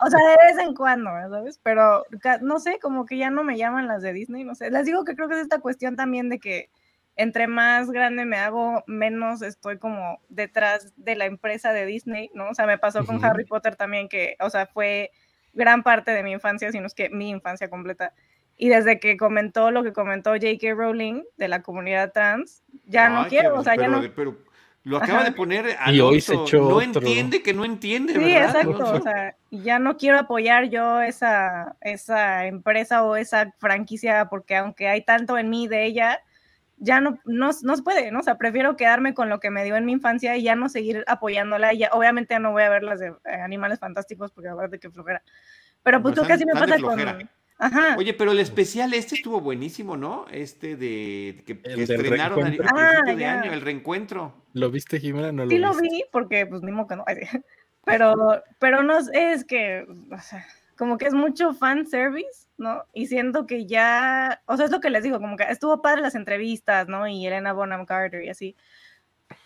O sea, de vez en cuando, ¿sabes? Pero no sé, como que ya no me llaman las de Disney, no sé. Les digo que creo que es esta cuestión también de que entre más grande me hago, menos estoy como detrás de la empresa de Disney, ¿no? O sea, me pasó con Harry Potter también, que, o sea, fue gran parte de mi infancia, sino es que mi infancia completa. Y desde que comentó lo que comentó J.K. Rowling de la comunidad trans, ya no quiero, o sea, ya no... Pero lo acaba de poner a y hoy se echó no entiende que no entiende, sí, exacto, o sea, ya no quiero apoyar yo esa, esa empresa o esa franquicia porque aunque hay tanto en mí de ella, ya no, no, no, se puede, ¿no? O sea, prefiero quedarme con lo que me dio en mi infancia y ya no seguir apoyándola. Y ya, obviamente ya no voy a ver las de eh, Animales Fantásticos porque de que flojera. Pero pues tú casi me pasa con... Ajá. Oye, pero el especial este estuvo buenísimo, ¿no? Este de que, estrenaron a, principio ah, de año, el reencuentro. ¿Lo viste, Jimena? No lo sí lo vi, porque pues ni modo que no. [LAUGHS] Pero, pero no es que, o sea, como que es mucho fan service, ¿no? Y siento que ya, o sea, es lo que les digo, como que estuvo padre las entrevistas, ¿no? Y Elena Bonham Carter y así.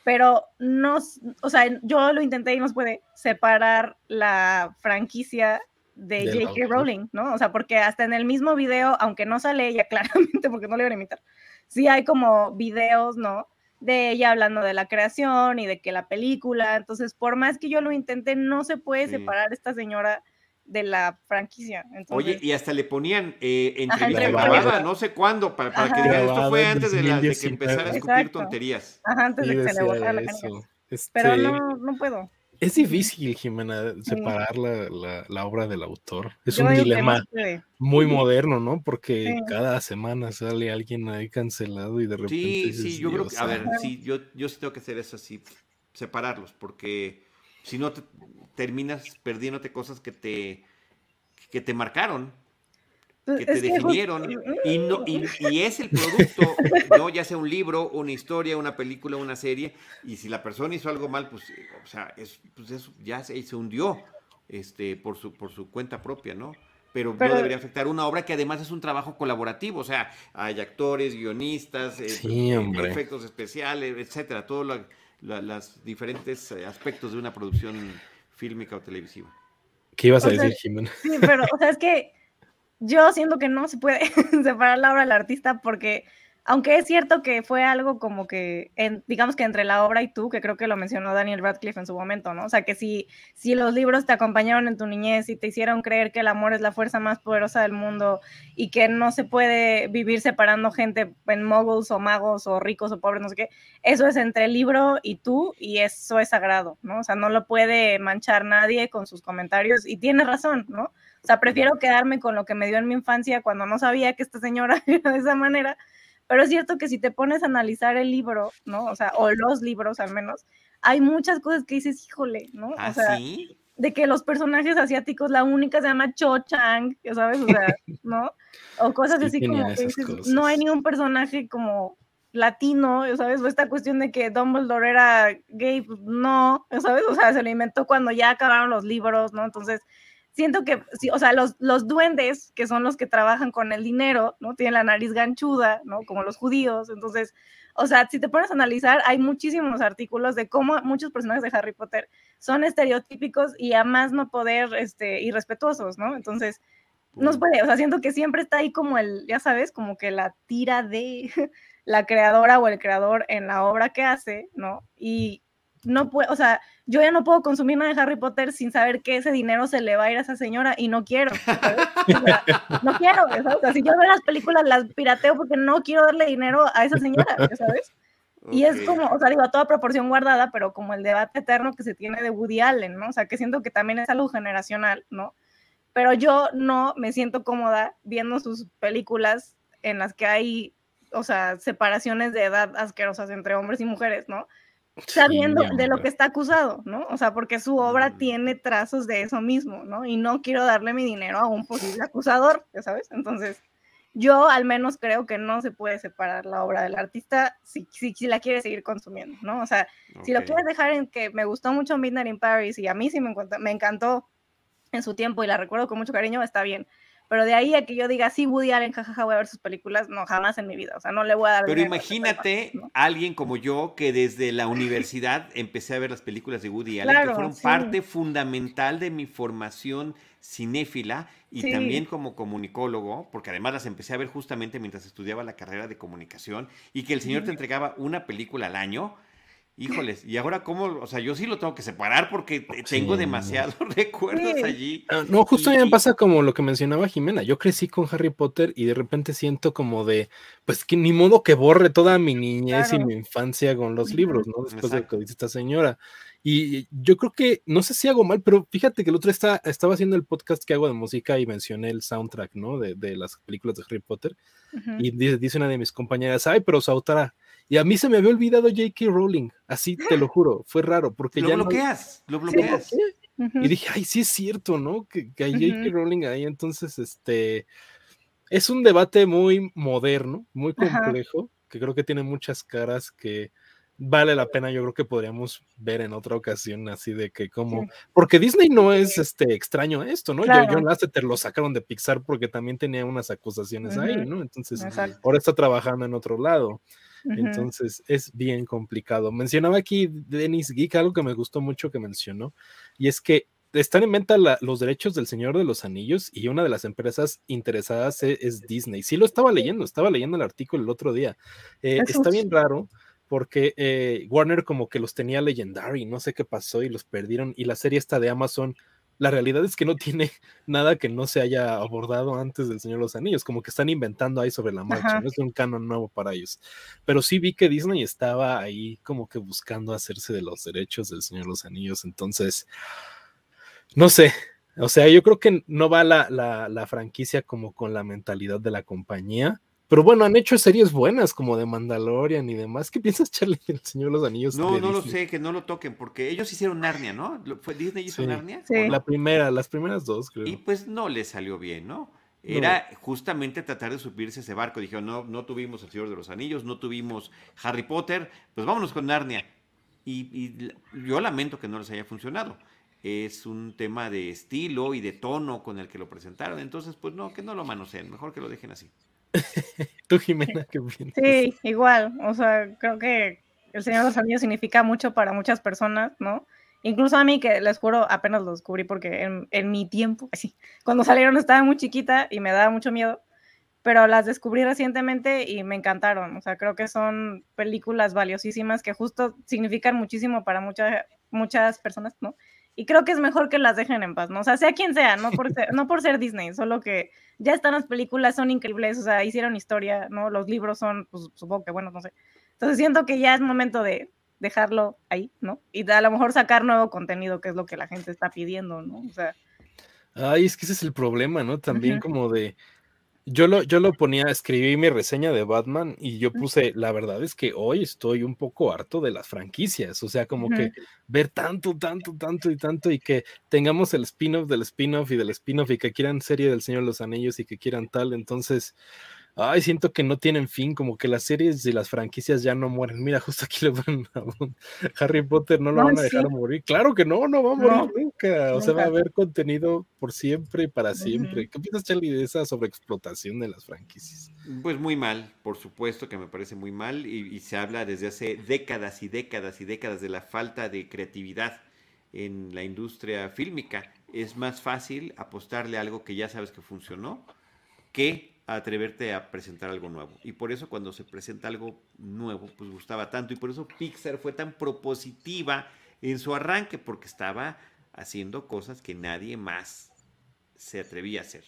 Pero no, o sea, yo lo intenté y no se puede separar la franquicia de J.K. Rowling, ¿no? O sea, porque hasta en el mismo video, aunque no sale ella [LAUGHS] claramente, porque no le voy a imitar, sí hay como videos, ¿no? De ella hablando de la creación y de que la película, entonces, por más que yo lo intente, no se puede separar esta señora de la franquicia. Oye, y hasta le ponían eh, entrevista grabada, no sé cuándo, para, para que digan, esto fue antes de, la, de, que empezara a escupir tonterías. Ajá, antes de que se le botara la este... Pero no, no puedo. Es difícil, Jimena, separar la, la, la, obra del autor. Es un dilema muy moderno, ¿no? Porque cada semana sale alguien ahí cancelado y de repente. Sí, sí, yo creo que, a ver, sí, yo, yo sí tengo que hacer eso así, separarlos, porque si no terminas perdiéndote cosas que te, que te marcaron, pues, que te definieron, [LAUGHS] y, no, y, es el producto, ¿no? ya sea un libro, una historia, una película, una serie, y si la persona hizo algo mal, pues, o sea, es, pues eso ya se, se hundió este, por, su, por su cuenta propia, ¿no? Pero, no debería afectar una obra que además es un trabajo colaborativo, o sea, hay actores, guionistas, eh, efectos especiales, etcétera, todo lo los diferentes eh, aspectos de una producción fílmica o televisiva. ¿Qué ibas a decir, Jimena? Sí, pero, o sea, es que yo siento que no se puede [LAUGHS] separar la obra del artista porque aunque es cierto que fue algo como que, digamos que entre la obra y tú, que creo que lo mencionó Daniel Radcliffe en su momento, ¿no? O sea, que si, si los libros te acompañaron en tu niñez y te hicieron creer que el amor es la fuerza más poderosa del mundo y que no se puede vivir separando gente en moguls o magos o ricos o pobres, no sé qué, eso es entre el libro y tú y eso es sagrado, ¿no? O sea, no lo puede manchar nadie con sus comentarios y tiene razón, ¿no? O sea, prefiero quedarme con lo que me dio en mi infancia cuando no sabía que esta señora [LAUGHS] era de esa manera pero es cierto que si te pones a analizar el libro, ¿no? O sea, o los libros al menos, hay muchas cosas que dices, híjole, ¿no? o ¿Ah, sea, sí? de que los personajes asiáticos, la única se llama Cho Chang, ¿sabes? O sea, [LAUGHS] ¿no? O cosas así como que dices, no hay ningún personaje como latino, ¿sabes? O esta cuestión de que Dumbledore era gay, pues no, ¿sabes? O sea, se lo inventó cuando ya acabaron los libros, ¿no? Entonces, siento que, sí, o sea, los, los duendes, que son los que trabajan con el dinero, ¿no? Tienen la nariz ganchuda, ¿no? Como los judíos. Entonces, o sea, si te pones a analizar, hay muchísimos artículos de cómo muchos personajes de Harry Potter son estereotípicos y a más no poder, este, irrespetuosos, ¿no? Entonces, no se puede, o sea, siento que siempre está ahí como el, ya sabes, como que la tira de [LAUGHS] la creadora o el creador en la obra que hace, ¿no? Y no puede, o sea, yo ya no puedo consumir nada de Harry Potter sin saber que ese dinero se le va a ir a esa señora y no quiero. [LAUGHS] no quiero, O sea, si yo veo las películas las pirateo porque no quiero darle dinero a esa señora, ¿sabes? Y es como, o sea, digo, a toda proporción guardada, pero como el debate eterno que se tiene de Woody Allen, ¿no? O sea, que siento que también es algo generacional, ¿no? Pero yo no me siento cómoda viendo sus películas en las que hay, o sea, separaciones de edad asquerosas entre hombres y mujeres, ¿no? Sabiendo de lo que está acusado, ¿no? O sea, porque su obra tiene trazos de eso mismo, ¿no? Y no quiero darle mi dinero a un posible acusador, sabes. Entonces, yo al menos creo que no se puede separar la obra del artista si, si, si la quiere seguir consumiendo, ¿no? O sea, si lo quieres dejar en que me gustó mucho Midnight in Paris y a mí sí me, me encantó en su tiempo y la recuerdo con mucho cariño, está bien. Pero de ahí a que yo diga, sí, Woody Allen, jajaja, voy a ver sus películas, no, jamás en mi vida. O sea, no le voy a dar. Pero imagínate alguien como yo que desde la universidad [LAUGHS] empecé a ver las películas de Woody Allen, que fueron parte fundamental de mi formación cinéfila y también como comunicólogo, porque además las empecé a ver justamente mientras estudiaba la carrera de comunicación y que el señor te entregaba una película al año Híjoles, y ahora cómo, o sea, yo sí lo tengo que separar porque tengo demasiados [LAUGHS] recuerdos allí. No, justo a mí me pasa como lo que mencionaba Jimena, yo crecí con Harry Potter y de repente siento como de, pues que ni modo que borre toda mi niñez y mi infancia con los libros, ¿no? Después de lo que dice esta señora. Y yo creo que, no sé si hago mal, pero fíjate que el otro está, estaba haciendo el podcast que hago de música y mencioné el soundtrack, ¿no? De, de las películas de Harry Potter. Y dice, dice, una de mis compañeras, ay, pero su autora y a mí se me había olvidado J.K. Rowling, así [GASPS] te lo juro, fue raro, porque lo ya bloqueas, lo bloqueas. Y dije, ay, sí es cierto, ¿no? Que, hay J.K. Rowling ahí, entonces, este, es un debate muy moderno, muy complejo, que creo que tiene muchas caras que vale la pena, yo creo que podríamos ver en otra ocasión, así de que como, porque Disney no es este extraño a esto, ¿no? John Lasseter lo sacaron de Pixar porque también tenía unas acusaciones ahí, ¿no? Entonces, ahora está trabajando en otro lado. Entonces es bien complicado. Mencionaba aquí Dennis Geek algo que me gustó mucho que mencionó, y es que están en venta los derechos del Señor de los Anillos y una de las empresas interesadas e, es, Disney. Sí lo estaba leyendo, estaba leyendo el artículo el otro día. Eh, está bien raro porque eh, Warner como que los tenía Legendary, no sé qué pasó y los perdieron y la serie esta de Amazon la realidad es que no tiene [LAUGHS] nada que no se haya abordado antes del Señor de los Anillos, como que están inventando ahí sobre la marcha, no es un canon nuevo para ellos. Pero sí vi que Disney estaba ahí como que buscando hacerse de los derechos del Señor de los Anillos, entonces, no sé, o sea, yo creo que no va la, la, la franquicia como con la mentalidad de la compañía, pero bueno, han hecho series buenas como de Mandalorian y demás. ¿Qué piensas, Charlie, El Señor de los Anillos? No, no lo sé, que no lo toquen, porque ellos hicieron Narnia, ¿no? ¿Fue Disney hizo Narnia? Sí. La primera, las primeras dos, creo. Y pues no le salió bien, ¿no? Era justamente tratar de subirse ese barco. Dijeron, no, no tuvimos El Señor de los Anillos, no tuvimos Harry Potter, pues vámonos con Narnia. Y, y yo lamento que no les haya funcionado es un tema de estilo y de tono con el que lo presentaron. Entonces, pues no, que no lo manoseen, mejor que lo dejen así. [LAUGHS] Tú, Jimena, ¿qué opinas? Sí, igual. O sea, creo que El Señor de los Anillos significa mucho para muchas personas, ¿no? Incluso a mí, que les juro, apenas lo descubrí porque en, mi tiempo, así, cuando salieron estaba muy chiquita y me daba mucho miedo, pero las descubrí recientemente y me encantaron. O sea, creo que son películas valiosísimas que justo significan muchísimo para muchas muchas personas, ¿no? Y creo que es mejor que las dejen en paz, ¿no? O sea, sea quien sea, no por ser, no por ser Disney, solo que ya están las películas, son increíbles, o sea, hicieron historia, ¿no? Los libros son, pues supongo que, bueno, no sé. Entonces siento que ya es momento de dejarlo ahí, ¿no? Y a lo mejor sacar nuevo contenido, que es lo que la gente está pidiendo, ¿no? O sea. Ay, es que ese es el problema, ¿no? También como de yo lo, yo lo ponía, escribí mi reseña de Batman y yo puse, la verdad es que hoy estoy un poco harto de las franquicias, o sea, como que ver tanto, tanto, tanto y tanto y que tengamos el spin-off del spin-off y del spin-off y que quieran serie del Señor de los Anillos y que quieran tal, entonces ay, siento que no tienen fin, como que las series y las franquicias ya no mueren. Mira, justo aquí le van a [LAUGHS] Harry Potter, no lo van a dejar morir. Claro que no, no va a morir nunca. O sea, va a haber contenido por siempre y para siempre. ¿Qué piensas, Charlie, de esa sobreexplotación de las franquicias? Pues muy mal, por supuesto que me parece muy mal y, y se habla desde hace décadas y décadas y décadas de la falta de creatividad en la industria fílmica. Es más fácil apostarle a algo que ya sabes que funcionó que atreverte a presentar algo nuevo. Y por eso cuando se presenta algo nuevo, pues gustaba tanto. Y por eso Pixar fue tan propositiva en su arranque, porque estaba haciendo cosas que nadie más se atrevía a hacer.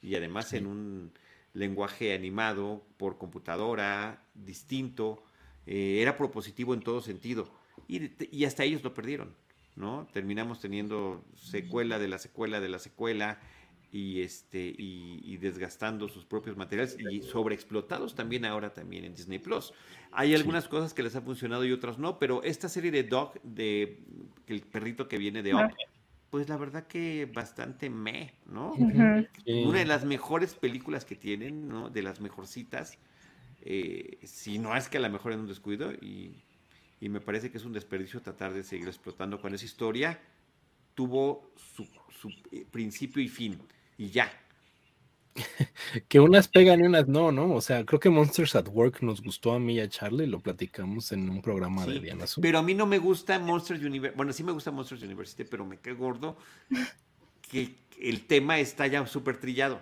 Y además en un lenguaje animado por computadora, distinto, eh, era propositivo en todo sentido. Y, y, hasta ellos lo perdieron, ¿no? Terminamos teniendo secuela de la secuela de la secuela y, este, y, desgastando sus propios materiales y sobreexplotados también ahora también en Disney Plus. Hay algunas cosas que les ha funcionado y otras no, pero esta serie de Dog, de el perrito que viene de Up, pues la verdad que bastante me, ¿no? Una de las mejores películas que tienen, ¿no? De las mejorcitas, eh, si no es que la mejor en un descuido, y, y me parece que es un desperdicio tratar de seguir explotando con esa historia. Tuvo su, su eh, principio y fin y ya. [LAUGHS] que unas pegan y unas no, ¿no? O sea, creo que Monsters at Work nos gustó a mí y a Charlie, lo platicamos en un programa de Diana Azul. Pero a mí no me gusta Monsters University. Bueno, sí me gusta Monsters University, pero me quedé gordo que el tema está ya súper trillado.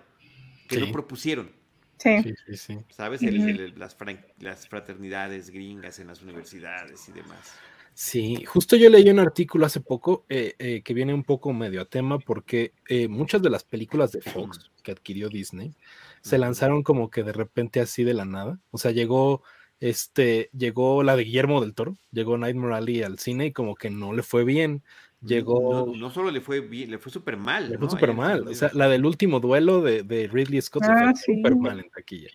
Que lo propusieron. Sí. sí, sí, ¿Sabes? las, las fraternidades gringas en las universidades y demás. Sí, justo yo leí un artículo hace poco eh, eh, que viene un poco medio a tema porque eh, muchas de las películas de Fox que adquirió Disney se lanzaron como que de repente así de la nada. O sea, llegó este, llegó la de Guillermo del Toro, llegó Nightmare Alley al cine y como que no le fue bien. Llegó. No, solo le fue bien, le fue súper mal. Le fue súper mal. O sea, la del último duelo de, de Ridley Scott fue ah, súper mal en taquilla.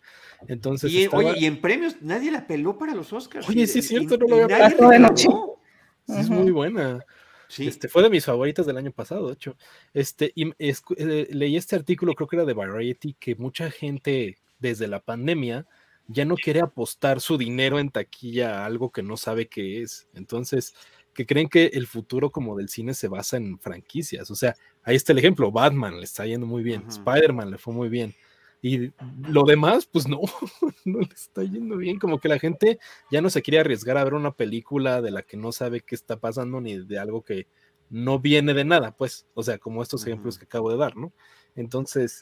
Entonces. Y, Oye, y en premios nadie la peló para los Oscars. Oye, sí es cierto, no lo había pasado. Es muy buena. Sí. Este, fue de mis favoritas del año pasado, de hecho. Este, y eh, leí este artículo, creo que era de Variety, que mucha gente desde la pandemia ya no quiere apostar su dinero en taquilla a algo que no sabe qué es. Entonces, que creen que el futuro como del cine se basa en franquicias. O sea, ahí está el ejemplo, Batman le está yendo muy bien, Spider-Man le fue muy bien. Y lo demás, pues no, [LAUGHS] no le está yendo bien. Como que la gente ya no se quiere arriesgar a ver una película de la que no sabe qué está pasando ni de algo que no viene de nada, pues. O sea, como estos ejemplos que acabo de dar, ¿no? Entonces,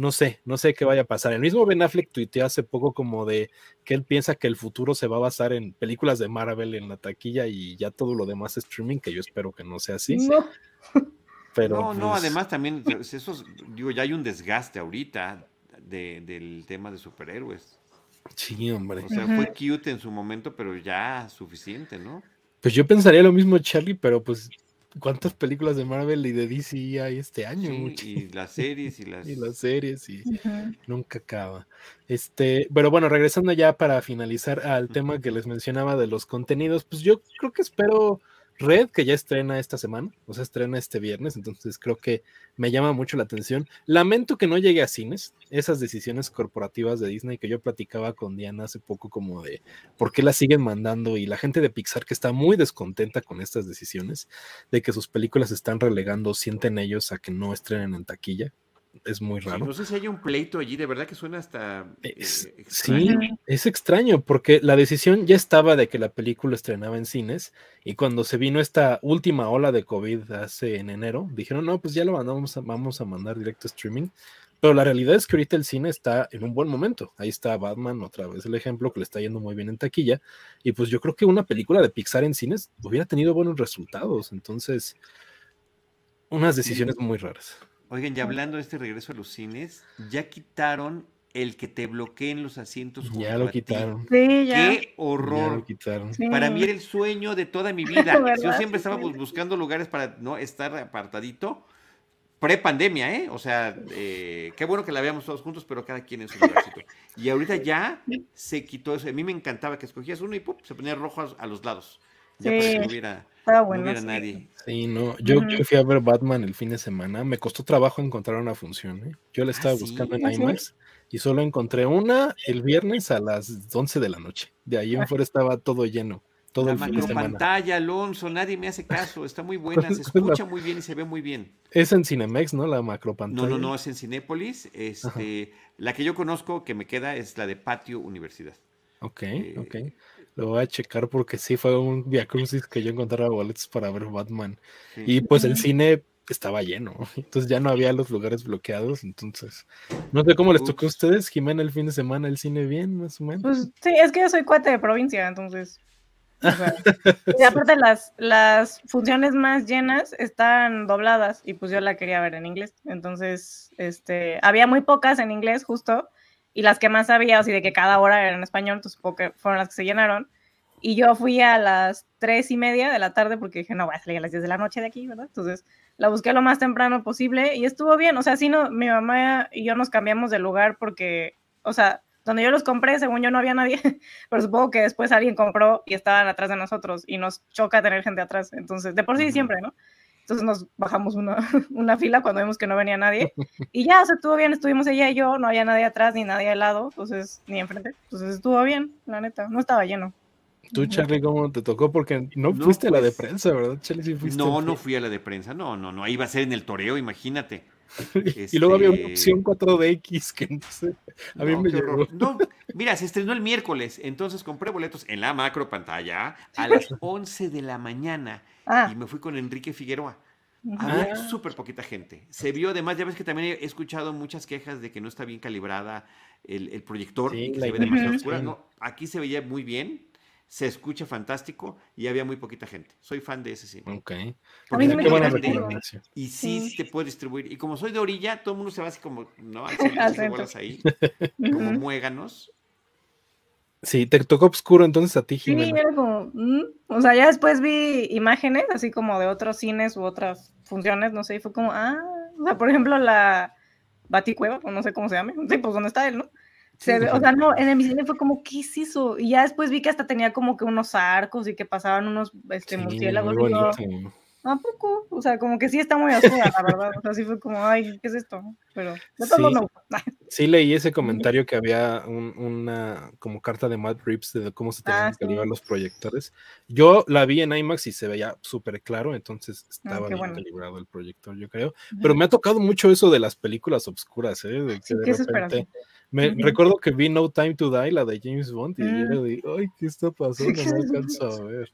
no sé, no sé qué vaya a pasar. El mismo Ben Affleck tuiteó hace poco como de que él piensa que el futuro se va a basar en películas de Marvel en la taquilla y ya todo lo demás streaming, que yo espero que no sea así. No. [LAUGHS] Pero, no, no, pues además también, eso, digo, ya hay un desgaste ahorita del tema de superhéroes. Sí, hombre. O sea, fue cute en su momento, pero ya suficiente, ¿no? Pues yo pensaría lo mismo, Charlie, pero pues cuántas películas de Marvel y de DC hay este año. y las series y [LAUGHS] las... y las series y nunca acaba. Este, pero bueno, regresando ya para finalizar al tema que les mencionaba de los contenidos, pues yo creo que espero Red, que ya estrena esta semana, o sea, estrena este viernes, entonces creo que me llama mucho la atención. Lamento que no llegue a cines, esas decisiones corporativas de Disney que yo platicaba con Diana hace poco, como de por qué las siguen mandando y la gente de Pixar que está muy descontenta con estas decisiones, de que sus películas están relegando, sienten ellos a que no estrenen en taquilla es muy raro. no sé si hay un pleito allí, de verdad que suena hasta. Eh, sí, es extraño, porque la decisión ya estaba de que la película estrenaba en cines, y cuando se vino esta última ola de COVID hace en enero, dijeron, no, pues ya lo mandamos vamos a mandar directo a streaming. Pero la realidad es que ahorita el cine está en un buen momento. Ahí está Batman, otra vez el ejemplo, que le está yendo muy bien en taquilla. Y pues yo creo que una película de Pixar en cines hubiera tenido buenos resultados. Entonces, unas decisiones muy raras. Oigan, ya hablando de este regreso a los cines, ya quitaron el que te bloqueen los asientos. Ya lo quitaron. Sí, ya. Qué horror. lo quitaron. Para mí era el sueño de toda mi [LAUGHS] vida. Yo siempre estaba buscando lugares para no estar apartadito. Pre-pandemia, ¿eh? O sea, eh, qué bueno que la veamos todos juntos, pero cada quien en su lugarcito. Y ahorita ya se quitó eso. A mí me encantaba que escogías uno y se ponía rojo a, los lados. Ya para que no hubiera bueno, no nadie. Sí, no. Yo, fui a ver Batman el fin de semana. Me costó trabajo encontrar una función. ¿eh? Yo la ah, estaba buscando en ¿Ah, IMAX y solo encontré una el viernes a las 11 de la noche. De ahí en ah. fuera estaba todo lleno. Todo la el fin de semana. pantalla, Alonso, nadie me hace caso. Está muy buena, se escucha muy bien y se ve muy bien. Es en Cinemex, ¿no? La macro pantalla. No, no, no, es en Cinépolis. Este, la que yo conozco que me queda es la de Patio Universidad. Ok, eh, ok. Lo voy a checar porque sí fue un Via Crucis que yo encontraba boletos para ver Batman. Y pues el cine estaba lleno, [LAUGHS] entonces ya no había los lugares bloqueados, entonces no sé cómo les tocó a ustedes, Jimena, el fin de semana el cine bien, más o menos. Pues sí, es que yo soy cuate de provincia, entonces. [LAUGHS] y aparte las, las funciones más llenas están dobladas y pues yo la quería ver en inglés, entonces este, había muy pocas en inglés justo y las que más había, o sea, de que cada hora eran en español, entonces fueron las que se llenaron. Y yo fui a las tres y media de la tarde porque dije, no, voy a salir a las 10 de la noche de aquí, ¿verdad? Entonces la busqué lo más temprano posible y estuvo bien. O sea, sí, no, mi mamá y yo nos cambiamos de lugar porque, o sea, donde yo los compré, según yo no había nadie, [LAUGHS] pero supongo que después alguien compró y estaban atrás de nosotros y nos choca tener gente atrás. Entonces, de por sí siempre, ¿no? Entonces nos bajamos una, [LAUGHS] una, fila cuando vimos que no venía nadie. Y ya, se estuvo bien, estuvimos ella y yo, no había nadie atrás ni nadie al lado, entonces, ni enfrente. Entonces estuvo bien, la neta, no estaba lleno. Tú, Charlie, ¿cómo te tocó? Porque no, fuiste a la de pues, prensa, ¿verdad, Charlie? Sí fuiste no, no fui a la de prensa, no, no, no, ahí iba a ser en el toreo, imagínate. [LAUGHS] y luego había una este opción 4DX que no sé, a mí me llegó. No, mira, se estrenó el miércoles, entonces compré boletos en la macro pantalla a las 11 de la mañana ah. y me fui con Enrique Figueroa. Había ah. súper poquita gente. Se vio, además, ya ves que también he escuchado muchas quejas de que no está bien calibrada el, proyector, que se ve demasiado oscura. No, aquí se veía muy bien se escucha fantástico y había muy poquita gente. Soy fan de ese cine. Ok. A mí me y sí, te puede distribuir. Y como soy de orilla, todo el mundo se va así como, ¿no? [LAUGHS] Bolas ahí, como muéganos. Sí, te tocó oscuro entonces a ti, Jimena. Sí, era como, mm". o sea, ya después vi imágenes así como de otros cines u otras funciones, no sé, y fue como, ah, o sea, por ejemplo, la Baticueva, o no sé cómo se llama, [LAUGHS] sí, pues dónde está él, ¿no? O sea, no, en el milenio fue como, ¿qué es eso? Y ya después vi que hasta tenía como que unos arcos y que pasaban unos este, murciélagos. ¿A poco? O sea, como que sí está muy oscura, la verdad. O sea, sí fue como, ay, ¿qué es esto? Pero de todo no. [LAUGHS] Sí, leí ese comentario que había una como carta de Matt Reeves de cómo se tenían ah, que calibrar los proyectores. Yo la vi en IMAX y se veía súper claro, entonces ah, estaba bien calibrado el proyector, yo creo. Pero me ha tocado mucho eso de las películas obscuras, ¿eh? De que de repente me recuerdo que vi No Time to Die, la de James Bond, y yo yo mm. digo, ay, ¿qué está pasando? No [LAUGHS] alcanzo a ver.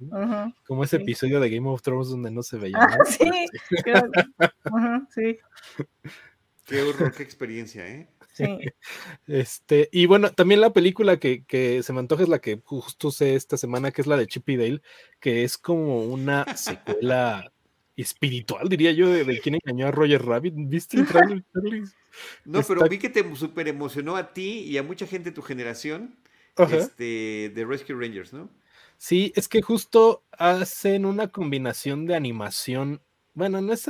Como ese episodio de Game of Thrones donde no se veía. Ah, sí, sí. [LAUGHS] Qué horror, qué experiencia, ¿eh? Sí. [LAUGHS] Este, y bueno, también la película que, que, se me antoja es la que justo sé esta semana, que es la de Chippy Dale, que es como una secuela espiritual, diría yo, de, de quien engañó a Roger Rabbit. ¿Viste el trailer, [LAUGHS] Charlie? No, pero vi que te super emocionó a ti y a mucha gente de tu generación este, de Rescue Rangers, ¿no? Sí, es que justo hacen una combinación de animación. Bueno, no es,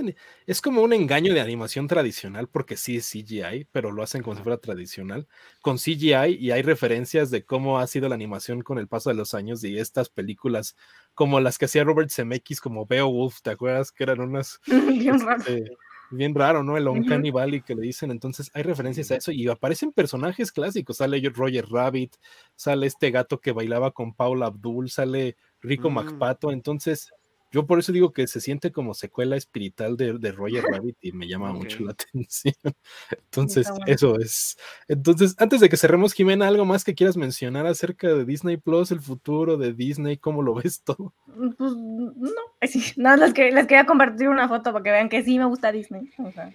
es como un engaño de animación tradicional, porque sí es CGI, pero lo hacen como si fuera tradicional, con CGI y hay referencias de cómo ha sido la animación con el paso de los años y estas películas, como las que hacía Robert Zemeckis, como Beowulf, ¿te acuerdas? Que eran unas [LAUGHS] bien raro, ¿no? El Uncanny Valley que le dicen. Entonces hay referencias a eso y aparecen personajes clásicos. Sale Roger Rabbit, sale este gato que bailaba con Paula Abdul, sale Rico mm. MacPato. Entonces yo por eso digo que se siente como secuela espiritual de, de Roger [LAUGHS] Rabbit y me llama mucho la atención. [LAUGHS] Entonces, eso es. Entonces, antes de que cerremos, Jimena, ¿algo más que quieras mencionar acerca de Disney Plus, el futuro de Disney? ¿Cómo lo ves todo? Mm, pues no, [LAUGHS] sí, no les, que, les quería compartir una foto para que vean que sí me gusta Disney. O sea,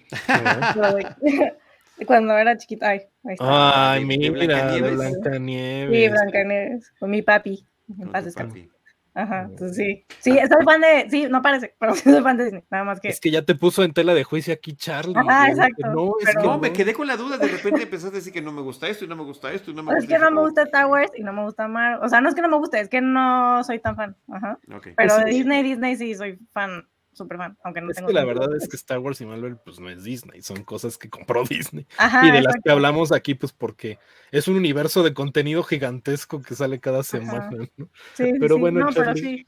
cuando era chiquita, ay, ahí está. Ay, mira, Blancanieves. Sí, Blancanieves, con mi papi. En paz descanse. Ajá, entonces sí. Sí, soy fan de. Sí, no parece, pero [LAUGHS] sí soy fan de Disney. Nada más que. Es que ya te puso en tela de juicio aquí, Charlie. Ah, exacto. No, es que no, me quedé con la duda. De repente empezaste a decir que no me gusta esto y no me gusta esto y no me gusta. Es que no me gusta Star Wars y no me gusta Marvel. O sea, no es que no me guste, es que no soy tan fan. Ajá. Pero de Disney, Disney sí soy fan super fan, aunque no es que la verdad es que Star Wars y Marvel pues no es Disney, son cosas que compró [LAUGHS] Disney. y de las que hablamos aquí pues porque es un universo de contenido gigantesco que sale cada semana. Sí, pero bueno, pero sí.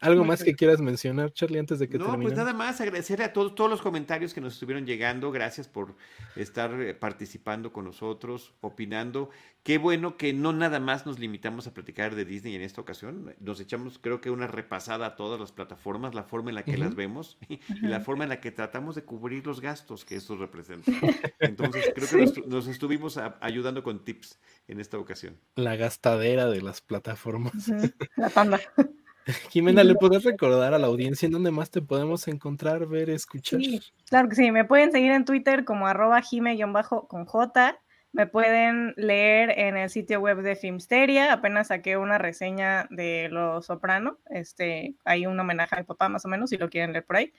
¿Algo más que quieras mencionar, Charlie, antes de que No, pues nada más agradecer a todos, todos los comentarios que nos estuvieron llegando. Gracias por estar eh, participando con nosotros, opinando. Qué bueno que no nada más nos limitamos a platicar de Disney en esta ocasión. Nos echamos, creo que, una repasada a todas las plataformas, la forma en la que las vemos [LAUGHS] y, la forma en la que tratamos de cubrir los gastos que estos representan. Entonces, creo que nos, estuvimos ayudando con tips en esta ocasión. La gastadera de las plataformas. La panda. [LAUGHS] [LAUGHS] Jimena, ¿le puedes recordar a la audiencia en dónde más te podemos encontrar, ver, escuchar? Sí, claro que sí, me pueden seguir en Twitter como arroba jime-con J, me pueden leer en el sitio web de Filmsteria, apenas saqué una reseña de Los Soprano, este, hay un homenaje a mi papá más o menos, si lo quieren leer por ahí.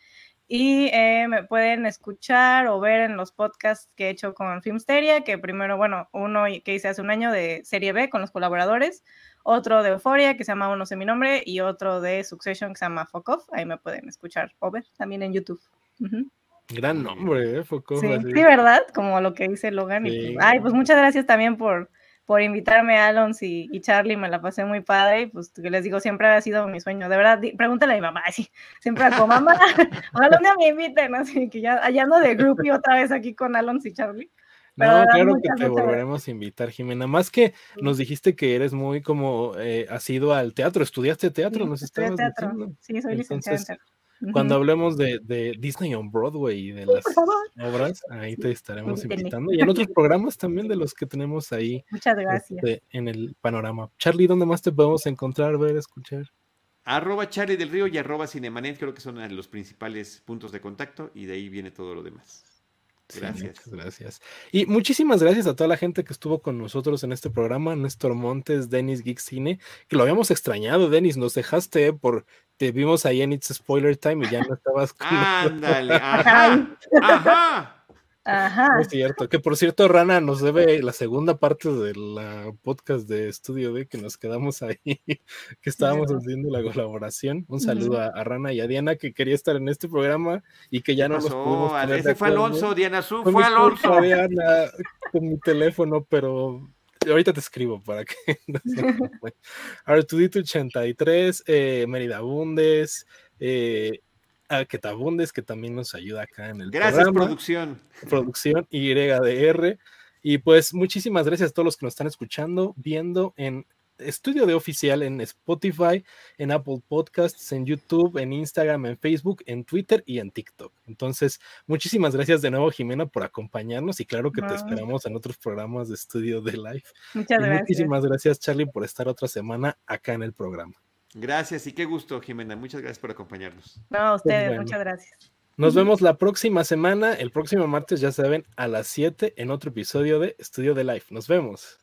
Y eh, me pueden escuchar o ver en los podcasts que he hecho con Filmsteria, que primero, bueno, uno que hice hace un año de Serie B con los colaboradores, otro de Euphoria que se llama Uno sé mi nombre y otro de Succession que se llama Fuck Off. Ahí me pueden escuchar o ver también en YouTube. Gran nombre, ¿eh? Fuck Sí, sí, ¿verdad? Como lo que dice Logan. Pues, ay, pues muchas gracias también por por invitarme a Alons y, Charlie, me la pasé muy padre y pues que les digo, siempre ha sido mi sueño, de verdad, pregúntale a mi mamá, [LAUGHS] sí, siempre como mamá, [LAUGHS] ojalá un día me inviten, así que ya, allá ando de groupie otra vez aquí con Alons y Charlie. No, claro que te volveremos a invitar, Jimena. Más que nos dijiste que eres muy como eh, has ido al teatro, estudiaste teatro, nos estabas teatro. Sí, soy licenciada en teatro. Cuando hablemos de, de, Disney on Broadway y de las obras, ahí te estaremos invitando. Y en otros [LAUGHS] programas también de los que tenemos ahí. Muchas gracias. Este, en el panorama. Charlie, ¿dónde más te podemos encontrar, ver, escuchar? Arroba Charlie del Río y arroba Cinemanet, creo que son los principales puntos de contacto y de ahí viene todo lo demás. Gracias. gracias. Y muchísimas gracias a toda la gente que estuvo con nosotros en este programa, Néstor Montes, Denis Geek Cine, que lo habíamos extrañado, Denis, nos dejaste por, te vimos ahí en It's Spoiler Time y ya no estabas con Ándale, ajá, [LAUGHS] ajá. Ajá. Es cierto, que por cierto, Rana nos debe la segunda parte de la podcast de Estudio D que nos quedamos ahí, [LAUGHS] que estábamos haciendo la colaboración. Un saludo a, Rana y a Diana que quería estar en este programa y que ya no nos pudimos poner Ese fue Alonso, Diana Su, fue Alonso. Diana, con mi teléfono, pero ahorita te escribo para que [LAUGHS] no se Artudito 83, eh, Merida Bundes, eh, a Ketabundes, que también nos ayuda acá en el Gracias, producción. Producción YDR. Y pues muchísimas gracias a todos los que nos están escuchando, viendo en Estudio de Oficial en Spotify, en Apple Podcasts, en YouTube, en Instagram, en Facebook, en Twitter y en TikTok. Entonces, muchísimas gracias de nuevo, Jimena, por acompañarnos y claro que te esperamos en otros programas de Estudio de Live. Muchas gracias. Muchísimas gracias, Charlie, por estar otra semana acá en el programa. Gracias y qué gusto, Jimena. Muchas gracias por acompañarnos. No, a ustedes, muchas gracias. Nos vemos la próxima semana, el próximo martes, ya saben, a las 7 en otro episodio de Estudio de Life. Nos vemos.